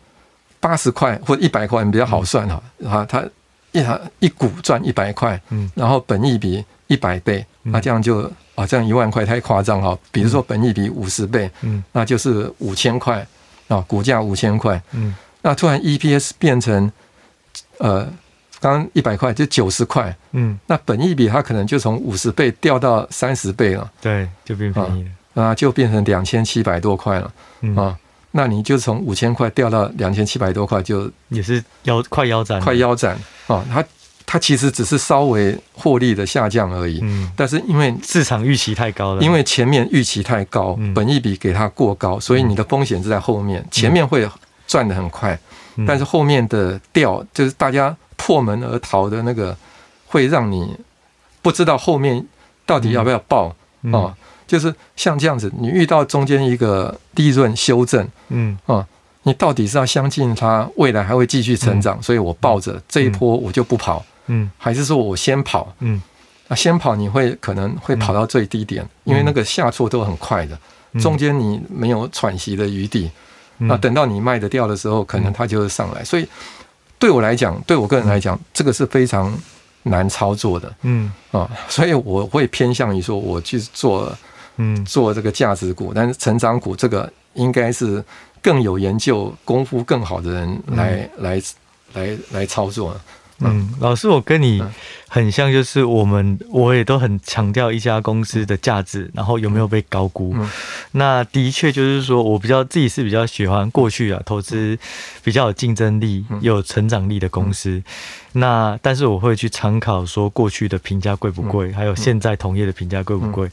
八十块或一百块，你比较好算哈啊，它一一股赚一百块，嗯，然后本益比一百倍，那这样就。啊，这样一万块太夸张哈！比如说本益比五十倍，嗯，那就是五千块啊，股价五千块，嗯，那突然 EPS 变成呃，刚刚一百块就九十块，嗯，那本益比它可能就从五十倍掉到三十倍了，对，就变便宜了。啊，就变成两千七百多块了，啊，那你就从五千块掉到两千七百多块，就也是腰快腰斩，快腰斩。啊，它。它其实只是稍微获利的下降而已，嗯，但是因为市场预期太高了，因为前面预期太高，本益比给它过高，所以你的风险是在后面，前面会赚得很快，但是后面的掉就是大家破门而逃的那个，会让你不知道后面到底要不要报。啊，就是像这样子，你遇到中间一个利润修正，嗯。啊。你到底是要相信它未来还会继续成长，所以我抱着这一波我就不跑，嗯，还是说我先跑，嗯，啊，先跑你会可能会跑到最低点，因为那个下挫都很快的，中间你没有喘息的余地，那等到你卖得掉的时候，可能它就会上来。所以对我来讲，对我个人来讲，这个是非常难操作的，嗯啊，所以我会偏向于说，我去做，嗯，做这个价值股，但是成长股这个应该是。更有研究功夫更好的人来、嗯、来来来操作。嗯，老师，我跟你很像，就是我们我也都很强调一家公司的价值，然后有没有被高估。嗯、那的确就是说我比较自己是比较喜欢过去啊投资比较有竞争力、有成长力的公司。嗯、那但是我会去参考说过去的评价贵不贵，还有现在同业的评价贵不贵。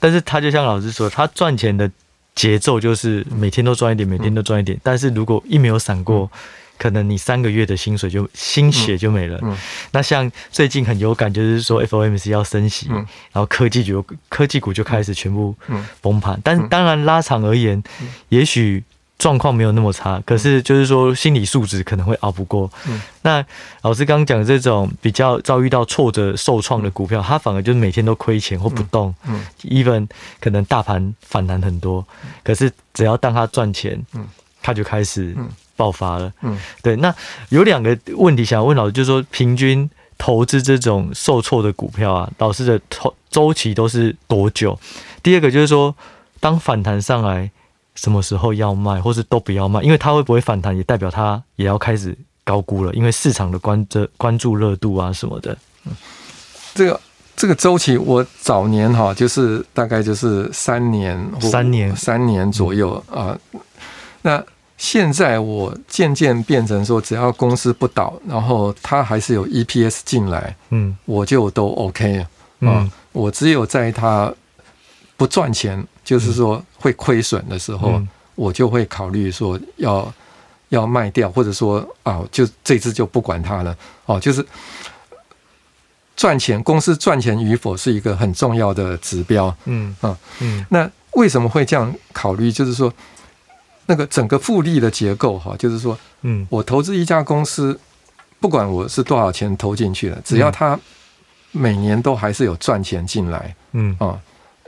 但是他就像老师说，他赚钱的。节奏就是每天都赚一点，每天都赚一点。但是如果一没有闪过，可能你三个月的薪水就心血就没了。那像最近很有感，就是说 FOMC 要升息，然后科技股科技股就开始全部崩盘。但当然拉长而言，也许。状况没有那么差，可是就是说心理素质可能会熬不过。嗯、那老师刚刚讲的这种比较遭遇到挫折受创的股票，它反而就是每天都亏钱或不动。嗯，even 可能大盘反弹很多，可是只要当它赚钱，它就开始爆发了。嗯，对。那有两个问题想问老师，就是说平均投资这种受挫的股票啊，老师的投周期都是多久？第二个就是说，当反弹上来。什么时候要卖，或是都不要卖？因为它会不会反弹，也代表它也要开始高估了。因为市场的关这关注热度啊什么的。嗯这个这个周期，我早年哈就是大概就是三年，三年三年左右啊。那现在我渐渐变成说，只要公司不倒，然后它还是有 EPS 进来，嗯，我就都 OK 啊。嗯，我只有在它不赚钱。就是说会亏损的时候，我就会考虑说要要卖掉，或者说啊，就这次就不管它了。哦，就是赚钱，公司赚钱与否是一个很重要的指标。嗯啊嗯。那为什么会这样考虑？就是说那个整个复利的结构哈，就是说，嗯，我投资一家公司，不管我是多少钱投进去了，只要它每年都还是有赚钱进来，嗯啊。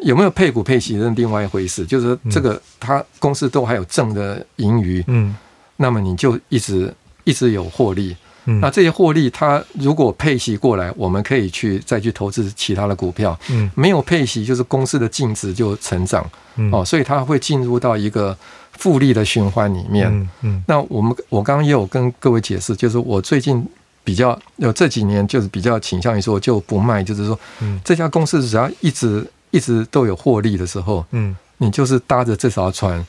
有没有配股配息是另外一回事，就是说这个它公司都还有挣的盈余，嗯，那么你就一直一直有获利，嗯，那这些获利，它如果配息过来，我们可以去再去投资其他的股票。嗯，没有配息，就是公司的净值就成长。嗯，哦，所以它会进入到一个复利的循环里面。嗯，嗯，那我们我刚刚也有跟各位解释，就是我最近比较有这几年就是比较倾向于说就不卖，就是说，嗯，这家公司只要一直一直都有获利的时候，嗯，你就是搭着这艘船，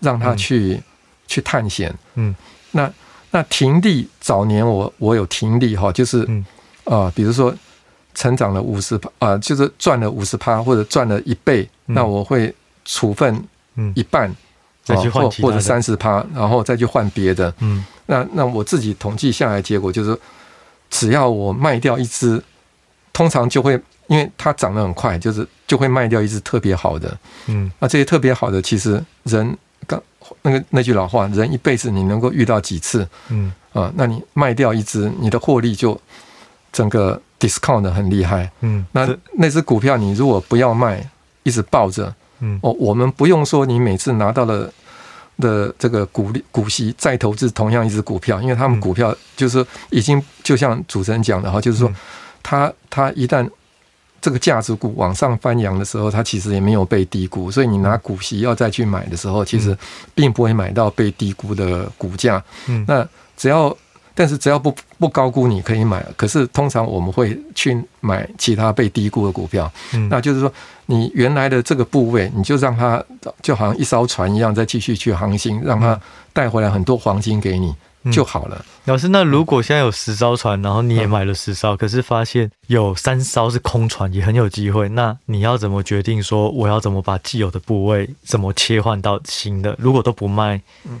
让它去、嗯、去探险。嗯，那。那停利早年我我有停利哈，就是啊、嗯。呃，比如说成长了五十趴啊，就是赚了五十趴或者赚了一倍，嗯、那我会处分一半，嗯、再去换或者三十趴，然后再去换别的。嗯，那那我自己统计下来结果就是，只要我卖掉一只，通常就会因为它涨得很快，就是就会卖掉一只特别好的。嗯，那这些特别好的其实人刚。那个那句老话，人一辈子你能够遇到几次？嗯啊，那你卖掉一只，你的获利就整个 discount 的很厉害。嗯，那那只股票你如果不要卖，一直抱着，嗯哦，我们不用说你每次拿到了的这个股利股息再投资同样一只股票，因为他们股票就是已经就像主持人讲的哈，就是说他他一旦。这个价值股往上翻扬的时候，它其实也没有被低估，所以你拿股息要再去买的时候，其实并不会买到被低估的股价。嗯，那只要，但是只要不不高估，你可以买。可是通常我们会去买其他被低估的股票。嗯，那就是说，你原来的这个部位，你就让它就好像一艘船一样，再继续去航行，让它带回来很多黄金给你。就好了，老师。那如果现在有十艘船，然后你也买了十艘，可是发现有三艘是空船，也很有机会。那你要怎么决定说我要怎么把既有的部位怎么切换到新的？如果都不卖，嗯，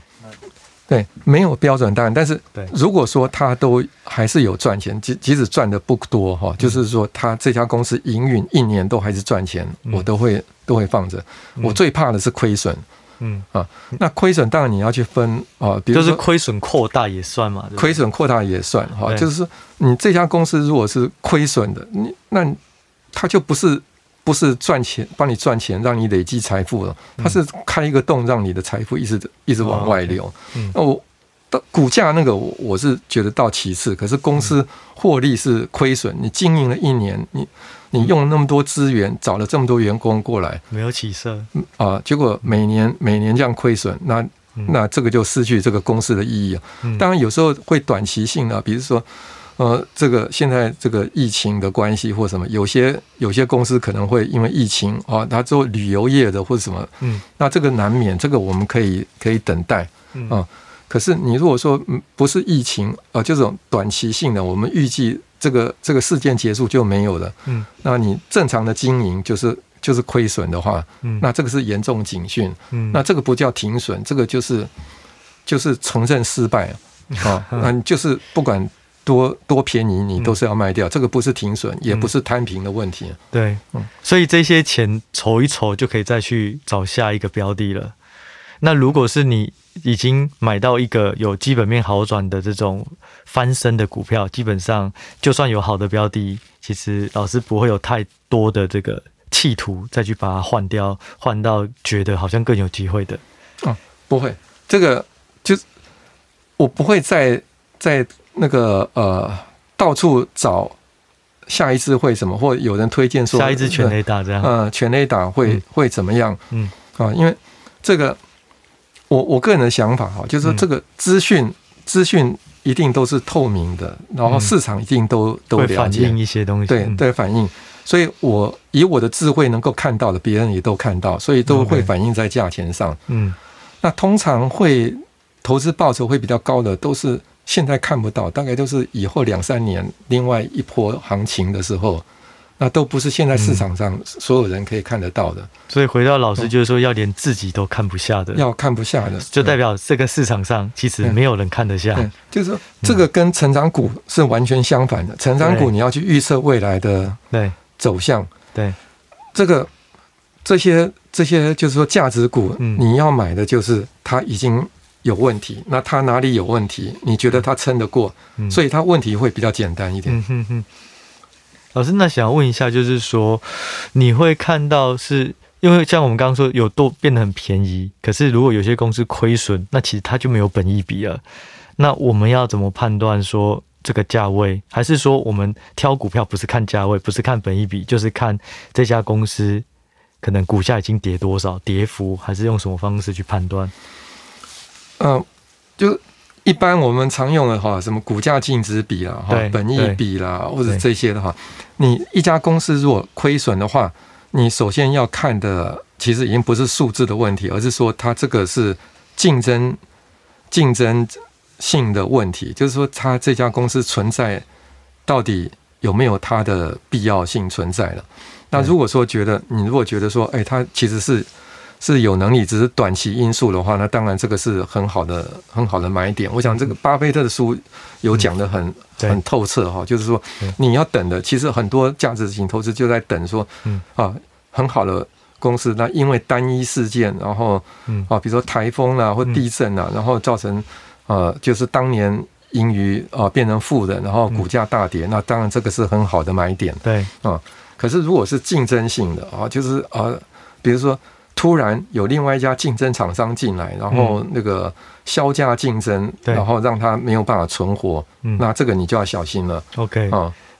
对，没有标准答案。但是，如果说他都还是有赚钱，即即使赚的不多哈，就是说他这家公司营运一年都还是赚钱，我都会都会放着。我最怕的是亏损。嗯啊，那亏损当然你要去分啊，比如说亏损扩大也算嘛，亏损扩大也算哈，就是说你这家公司如果是亏损的，你那它就不是不是赚钱帮你赚钱让你累积财富了，它是开一个洞让你的财富一直一直往外流。那我的股价那个我我是觉得到其次，可是公司获利是亏损，你经营了一年你。你用了那么多资源，找了这么多员工过来，没有起色啊！结果每年每年这样亏损，那那这个就失去这个公司的意义啊。当然有时候会短期性的，比如说呃，这个现在这个疫情的关系或什么，有些有些公司可能会因为疫情啊，他做旅游业的或者什么，嗯，那这个难免，这个我们可以可以等待啊。可是你如果说不是疫情啊，这种短期性的，我们预计。这个这个事件结束就没有了，嗯，那你正常的经营就是就是亏损的话，嗯，那这个是严重警讯，嗯，那这个不叫停损，这个就是就是承认失败啊，那你就是不管多多便宜，你都是要卖掉，这个不是停损，也不是摊平的问题，对，嗯，所以这些钱筹一筹就可以再去找下一个标的了。那如果是你已经买到一个有基本面好转的这种翻身的股票，基本上就算有好的标的，其实老师不会有太多的这个企图再去把它换掉，换到觉得好像更有机会的。嗯，不会，这个就是我不会再在那个呃到处找下一次会什么，或有人推荐说下一次全垒打这样，呃，全垒打会、嗯、会怎么样？嗯。啊，因为这个。我我个人的想法哈，就是说这个资讯资讯一定都是透明的，然后市场一定都都了解，反映一些东西，对对反映。所以我以我的智慧能够看到的，别人也都看到，所以都会反映在价钱上。嗯，那通常会投资报酬会比较高的，都是现在看不到，大概都是以后两三年另外一波行情的时候。那都不是现在市场上所有人可以看得到的，嗯、所以回到老师就是说，要连自己都看不下的，要看不下的，就代表这个市场上其实没有人看得下。就是说，这个跟成长股是完全相反的。成长股你要去预测未来的对。走向，对。这个这些这些就是说价值股，你要买的就是它已经有问题，那他哪里有问题？你觉得他撑得过，所以他问题会比较简单一点。嗯哼哼。老师，那想问一下，就是说，你会看到是因为像我们刚刚说有多变得很便宜，可是如果有些公司亏损，那其实它就没有本益比了。那我们要怎么判断说这个价位，还是说我们挑股票不是看价位，不是看本益比，就是看这家公司可能股价已经跌多少，跌幅，还是用什么方式去判断？嗯、呃，就一般我们常用的哈，什么股价净值比啦，哈，本益比啦，或者这些的话，你一家公司如果亏损的话，你首先要看的其实已经不是数字的问题，而是说它这个是竞争竞争。性的问题，就是说，它这家公司存在到底有没有它的必要性存在了？那如果说觉得你如果觉得说，哎，它其实是是有能力，只是短期因素的话，那当然这个是很好的很好的买点。我想这个巴菲特的书有讲得很很透彻哈，就是说你要等的，其实很多价值型投资就在等说，啊，很好的公司，那因为单一事件，然后啊，比如说台风啊或地震啊，然后造成。呃，就是当年盈余啊变成负的，然后股价大跌，嗯、那当然这个是很好的买点。对啊、呃，可是如果是竞争性的啊，就是啊、呃，比如说突然有另外一家竞争厂商进来，然后那个削价竞争，嗯、然后让它没有办法存活，嗯、那这个你就要小心了。OK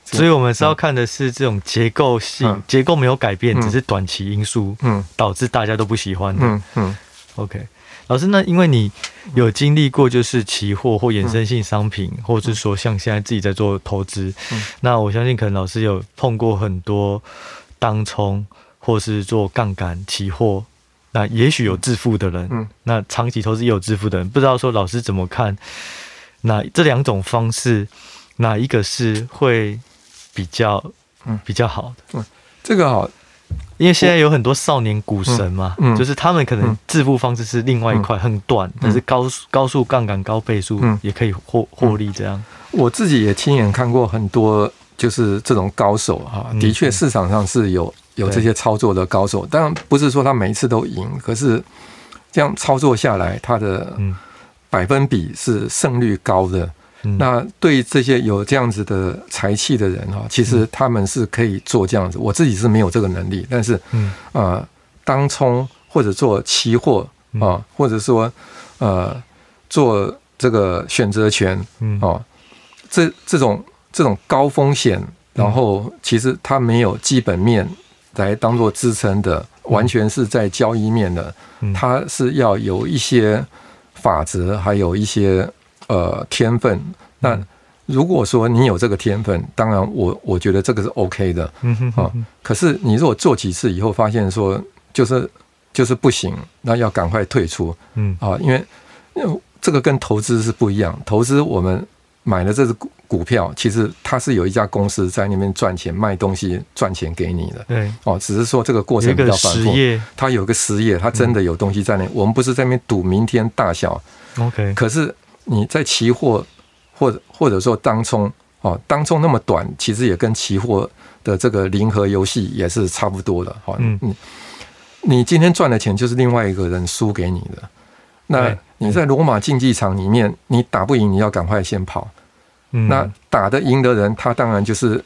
所以我们是要看的是这种结构性，嗯、结构没有改变，嗯、只是短期因素，嗯，导致大家都不喜欢的。嗯嗯，OK。老师，那因为你有经历过，就是期货或衍生性商品，或者是说像现在自己在做投资，那我相信可能老师有碰过很多当冲或是做杠杆期货，那也许有致富的人，嗯那长期投资也有致富的人，不知道说老师怎么看？那这两种方式哪一个是会比较嗯比较好的？嗯，这个好。因为现在有很多少年股神嘛，嗯嗯、就是他们可能致富方式是另外一块很短，嗯、但是高高速杠杆、高倍数也可以获获利这样。我自己也亲眼看过很多，就是这种高手哈，的确市场上是有有这些操作的高手，当然不是说他每一次都赢，可是这样操作下来，他的百分比是胜率高的。那对这些有这样子的才气的人哈，其实他们是可以做这样子。我自己是没有这个能力，但是，啊，当冲或者做期货啊，或者说呃做这个选择权啊，这这种这种高风险，然后其实它没有基本面来当做支撑的，完全是在交易面的，它是要有一些法则，还有一些。呃，天分。那如果说你有这个天分，当然我我觉得这个是 OK 的。嗯哼，啊，可是你如果做几次以后发现说就是就是不行，那要赶快退出。嗯啊，因为因为这个跟投资是不一样。投资我们买了这只股股票，其实它是有一家公司在那边赚钱卖东西赚钱给你的。对哦，只是说这个过程比较繁复。它有个实业，它真的有东西在那。我们不是在那边赌明天大小。OK，可是。你在期货或者或者说当冲哦，当冲那么短，其实也跟期货的这个零和游戏也是差不多的。好，嗯，你今天赚的钱就是另外一个人输给你的。那你在罗马竞技场里面，你打不赢，你要赶快先跑。那打得赢的人，他当然就是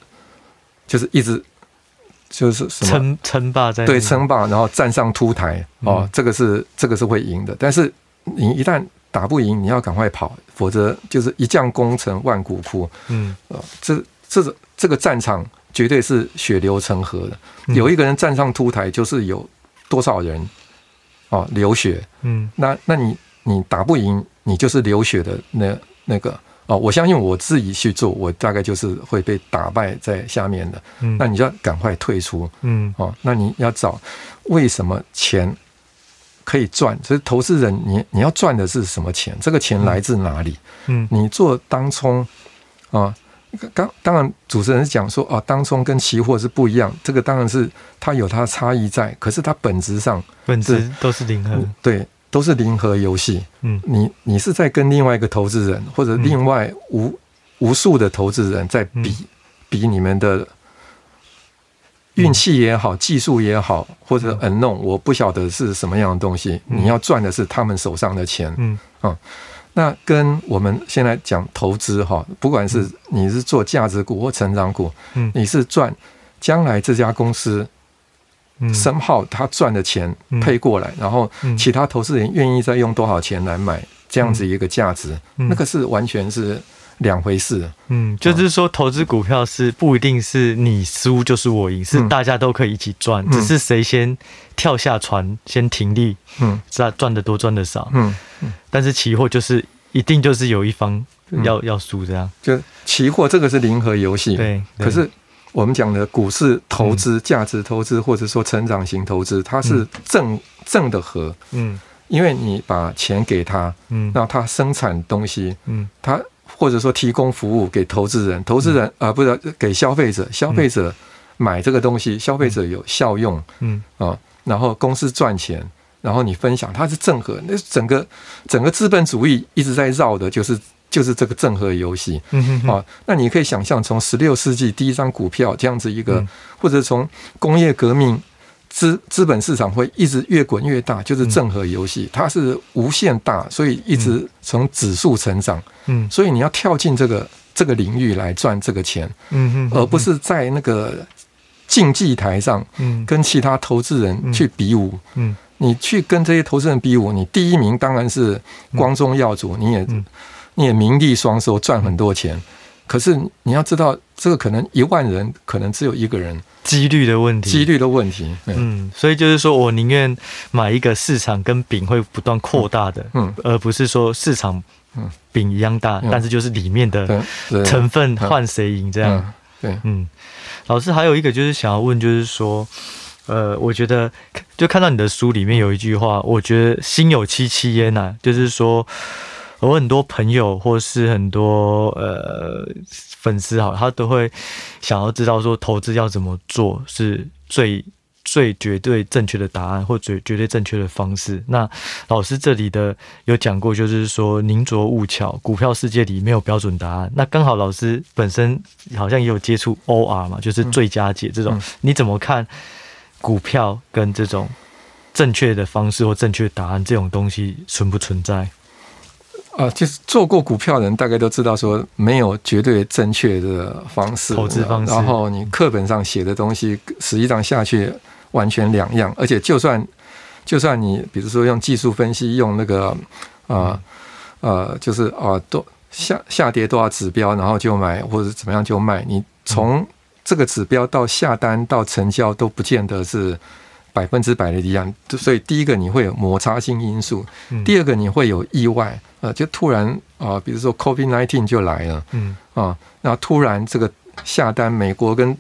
就是一直就是称称霸在对称霸，然后站上凸台哦，这个是这个是会赢的。但是你一旦打不赢，你要赶快跑，否则就是一将功成万骨枯。嗯，这这个这个战场绝对是血流成河的。有一个人站上凸台，就是有多少人哦流血。嗯，那那你你打不赢，你就是流血的那那个哦。我相信我自己去做，我大概就是会被打败在下面的。嗯，那你就要赶快退出。嗯，哦，那你要找为什么钱？可以赚，所以投资人你你要赚的是什么钱？这个钱来自哪里？嗯，你做当冲啊，刚当然主持人是讲说啊，当冲跟期货是不一样，这个当然是它有它的差异在，可是它本质上本质都是零和，对，都是零和游戏。嗯，你你是在跟另外一个投资人或者另外无无数的投资人在比比你们的。运气也好，技术也好，或者 unknown，我不晓得是什么样的东西。你要赚的是他们手上的钱。嗯啊，那跟我们现在讲投资哈，不管是你是做价值股或成长股，嗯，你是赚将来这家公司，申号他赚的钱配过来，然后其他投资人愿意再用多少钱来买这样子一个价值，那个是完全是两回事。嗯，就是说投资股票是不一定是你输就是我赢，是大家都可以一起赚，嗯、只是谁先跳下船先停利，嗯，赚赚的多赚的少，嗯，但是期货就是一定就是有一方要、嗯、要输这样，就期货这个是零和游戏，对，可是。我们讲的股市投资、价值投资，或者说成长型投资，它是正正的和，嗯，因为你把钱给他，嗯，那他生产东西，嗯，他或者说提供服务给投资人，投资人啊，不是给消费者，消费者买这个东西，消费者有效用，嗯。啊，然后公司赚钱，然后你分享，它是正和，那整个整个资本主义一直在绕的，就是。就是这个正和游戏，啊，那你可以想象，从十六世纪第一张股票这样子一个，或者从工业革命资资本市场会一直越滚越大，就是正和游戏，它是无限大，所以一直从指数成长，嗯，所以你要跳进这个这个领域来赚这个钱，嗯，而不是在那个竞技台上，嗯，跟其他投资人去比武，嗯，你去跟这些投资人比武，你第一名当然是光宗耀祖，你也。你也名利双收，赚很多钱，可是你要知道，这个可能一万人可能只有一个人，几率的问题，几率的问题。嗯，所以就是说我宁愿买一个市场跟饼会不断扩大的，嗯，而不是说市场饼一样大，但是就是里面的成分换谁赢这样。对，嗯，老师还有一个就是想要问，就是说，呃，我觉得就看到你的书里面有一句话，我觉得心有戚戚焉呐，就是说。我很多朋友或是很多呃粉丝哈，他都会想要知道说投资要怎么做是最最绝对正确的答案，或最绝对正确的方式。那老师这里的有讲过，就是说宁拙勿巧，股票世界里没有标准答案。那刚好老师本身好像也有接触 OR 嘛，就是最佳解这种，你怎么看股票跟这种正确的方式或正确答案这种东西存不存在？啊，就是做过股票的人大概都知道，说没有绝对正确的方式，投资方式。然后你课本上写的东西，实际上下去完全两样。而且就算就算你比如说用技术分析，用那个啊呃，就是啊多下下跌多少指标，然后就买或者怎么样就卖，你从这个指标到下单到成交都不见得是。百分之百的一样，所以第一个你会有摩擦性因素，第二个你会有意外，呃，就突然啊，比如说 COVID-19 就来了，嗯啊，那突然这个下单，美国跟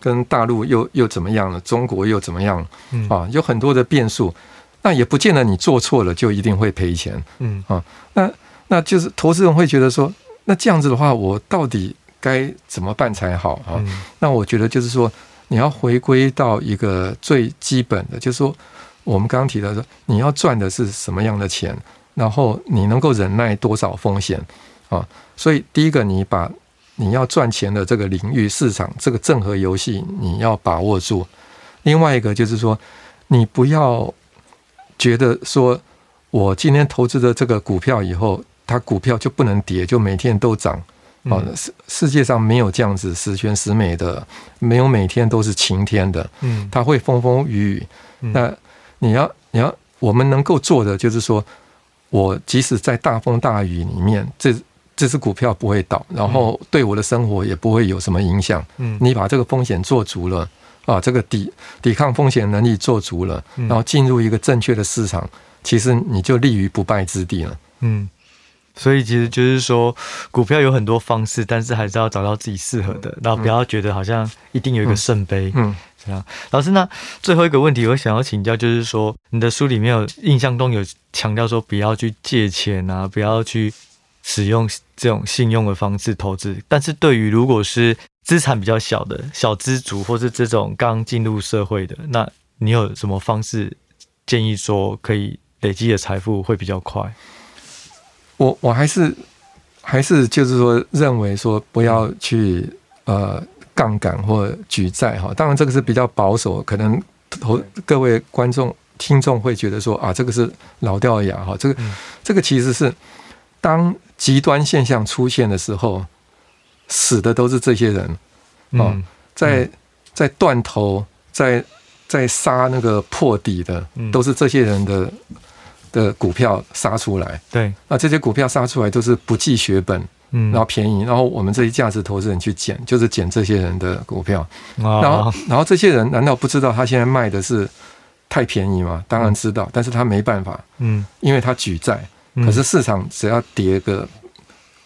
跟大陆又又怎么样了？中国又怎么样？啊，有很多的变数，那也不见得你做错了就一定会赔钱，嗯啊，那那就是投资人会觉得说，那这样子的话，我到底该怎么办才好啊？那我觉得就是说。你要回归到一个最基本的，就是说，我们刚刚提到说，你要赚的是什么样的钱，然后你能够忍耐多少风险啊？所以，第一个，你把你要赚钱的这个领域市场这个正和游戏，你要把握住。另外一个就是说，你不要觉得说我今天投资的这个股票以后，它股票就不能跌，就每天都涨。哦，世世界上没有这样子十全十美的，没有每天都是晴天的，嗯，它会风风雨雨。那你要你要，我们能够做的就是说，我即使在大风大雨里面，这这只股票不会倒，然后对我的生活也不会有什么影响。嗯，你把这个风险做足了，啊，这个抵抵抗风险能力做足了，然后进入一个正确的市场，其实你就立于不败之地了。嗯。所以其实就是说，股票有很多方式，但是还是要找到自己适合的，然后不要觉得好像一定有一个圣杯。嗯，这样。老师，那最后一个问题，我想要请教，就是说，你的书里面有印象中有强调说，不要去借钱啊，不要去使用这种信用的方式投资。但是对于如果是资产比较小的小资族，或是这种刚进入社会的，那你有什么方式建议说可以累积的财富会比较快？我我还是还是就是说，认为说不要去呃杠杆或举债哈。当然这个是比较保守，可能投各位观众听众会觉得说啊，这个是老掉牙哈。这个这个其实是当极端现象出现的时候，死的都是这些人啊，在在断头，在在杀那个破底的，都是这些人的。的股票杀出来，对，那这些股票杀出来都是不计血本嗯，然后便宜，然后我们这些价值投资人去捡，就是捡这些人的股票，哦、然后然后这些人难道不知道他现在卖的是太便宜吗？当然知道，但是他没办法，嗯，因为他举债，可是市场只要跌个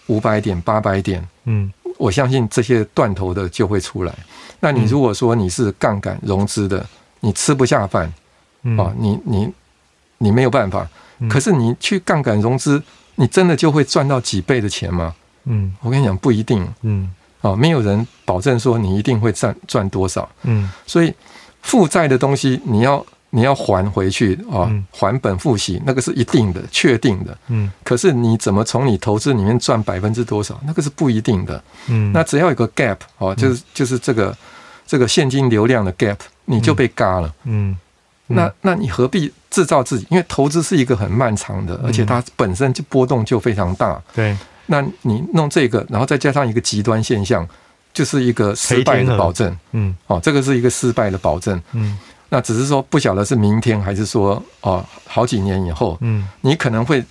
五百点、八百点，嗯，我相信这些断头的就会出来。那你如果说你是杠杆融资的，你吃不下饭，啊，你你你没有办法。可是你去杠杆融资，你真的就会赚到几倍的钱吗？嗯，我跟你讲不一定。嗯，哦，没有人保证说你一定会赚赚多少。嗯，所以负债的东西你要你要还回去啊，还本付息那个是一定的、确定的。嗯，可是你怎么从你投资里面赚百分之多少，那个是不一定的。嗯，那只要有个 gap 哦，就是就是这个这个现金流量的 gap，你就被嘎了。嗯。那那你何必制造自己？因为投资是一个很漫长的，而且它本身就波动就非常大。对，那你弄这个，然后再加上一个极端现象，就是一个失败的保证。嗯，哦，这个是一个失败的保证。嗯，那只是说不晓得是明天还是说哦好几年以后。嗯，你可能会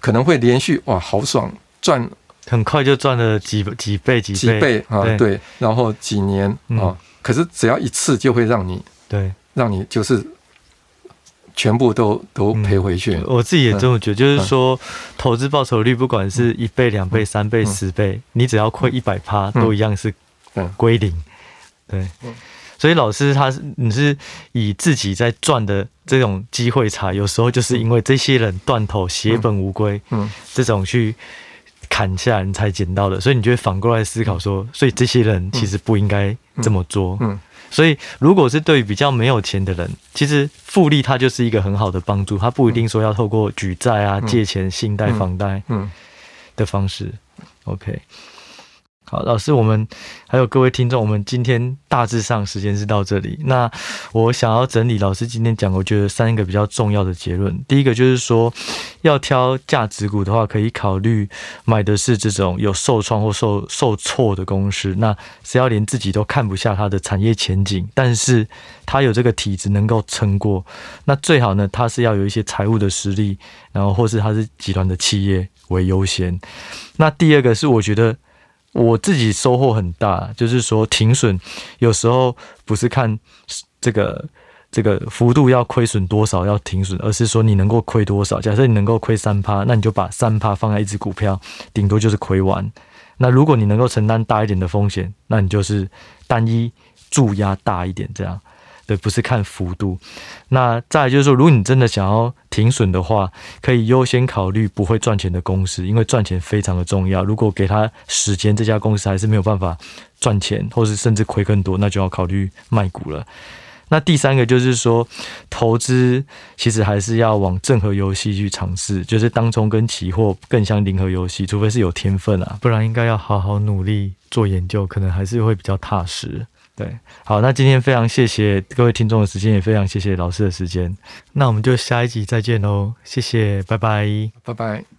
可能会连续哇好爽赚，很快就赚了几几倍几倍几倍啊对，然后几年啊，可是只要一次就会让你对。让你就是全部都都赔回去。我自己也这么觉得，就是说，投资报酬率不管是一倍、两倍、三倍、十倍，你只要亏一百趴，都一样是归零。对，所以老师他是你是以自己在赚的这种机会差，有时候就是因为这些人断头、血本无归，嗯，这种去砍下你才捡到的，所以你就会反过来思考说，所以这些人其实不应该这么做。嗯。所以，如果是对于比较没有钱的人，其实复利它就是一个很好的帮助，它不一定说要透过举债啊、借钱、信贷、房贷的方式。OK。好，老师，我们还有各位听众，我们今天大致上时间是到这里。那我想要整理老师今天讲，我觉得三个比较重要的结论。第一个就是说，要挑价值股的话，可以考虑买的是这种有受创或受受挫的公司。那只要连自己都看不下它的产业前景，但是它有这个体质能够撑过，那最好呢，它是要有一些财务的实力，然后或是它是集团的企业为优先。那第二个是我觉得。我自己收获很大，就是说停损有时候不是看这个这个幅度要亏损多少要停损，而是说你能够亏多少。假设你能够亏三趴，那你就把三趴放在一只股票，顶多就是亏完。那如果你能够承担大一点的风险，那你就是单一注压大一点这样。对，不是看幅度。那再就是说，如果你真的想要停损的话，可以优先考虑不会赚钱的公司，因为赚钱非常的重要。如果给他时间，这家公司还是没有办法赚钱，或是甚至亏更多，那就要考虑卖股了。那第三个就是说，投资其实还是要往正和游戏去尝试，就是当中跟期货更像零和游戏，除非是有天分啊，不然应该要好好努力做研究，可能还是会比较踏实。对，好，那今天非常谢谢各位听众的时间，也非常谢谢老师的时间，那我们就下一集再见喽，谢谢，拜拜，拜拜。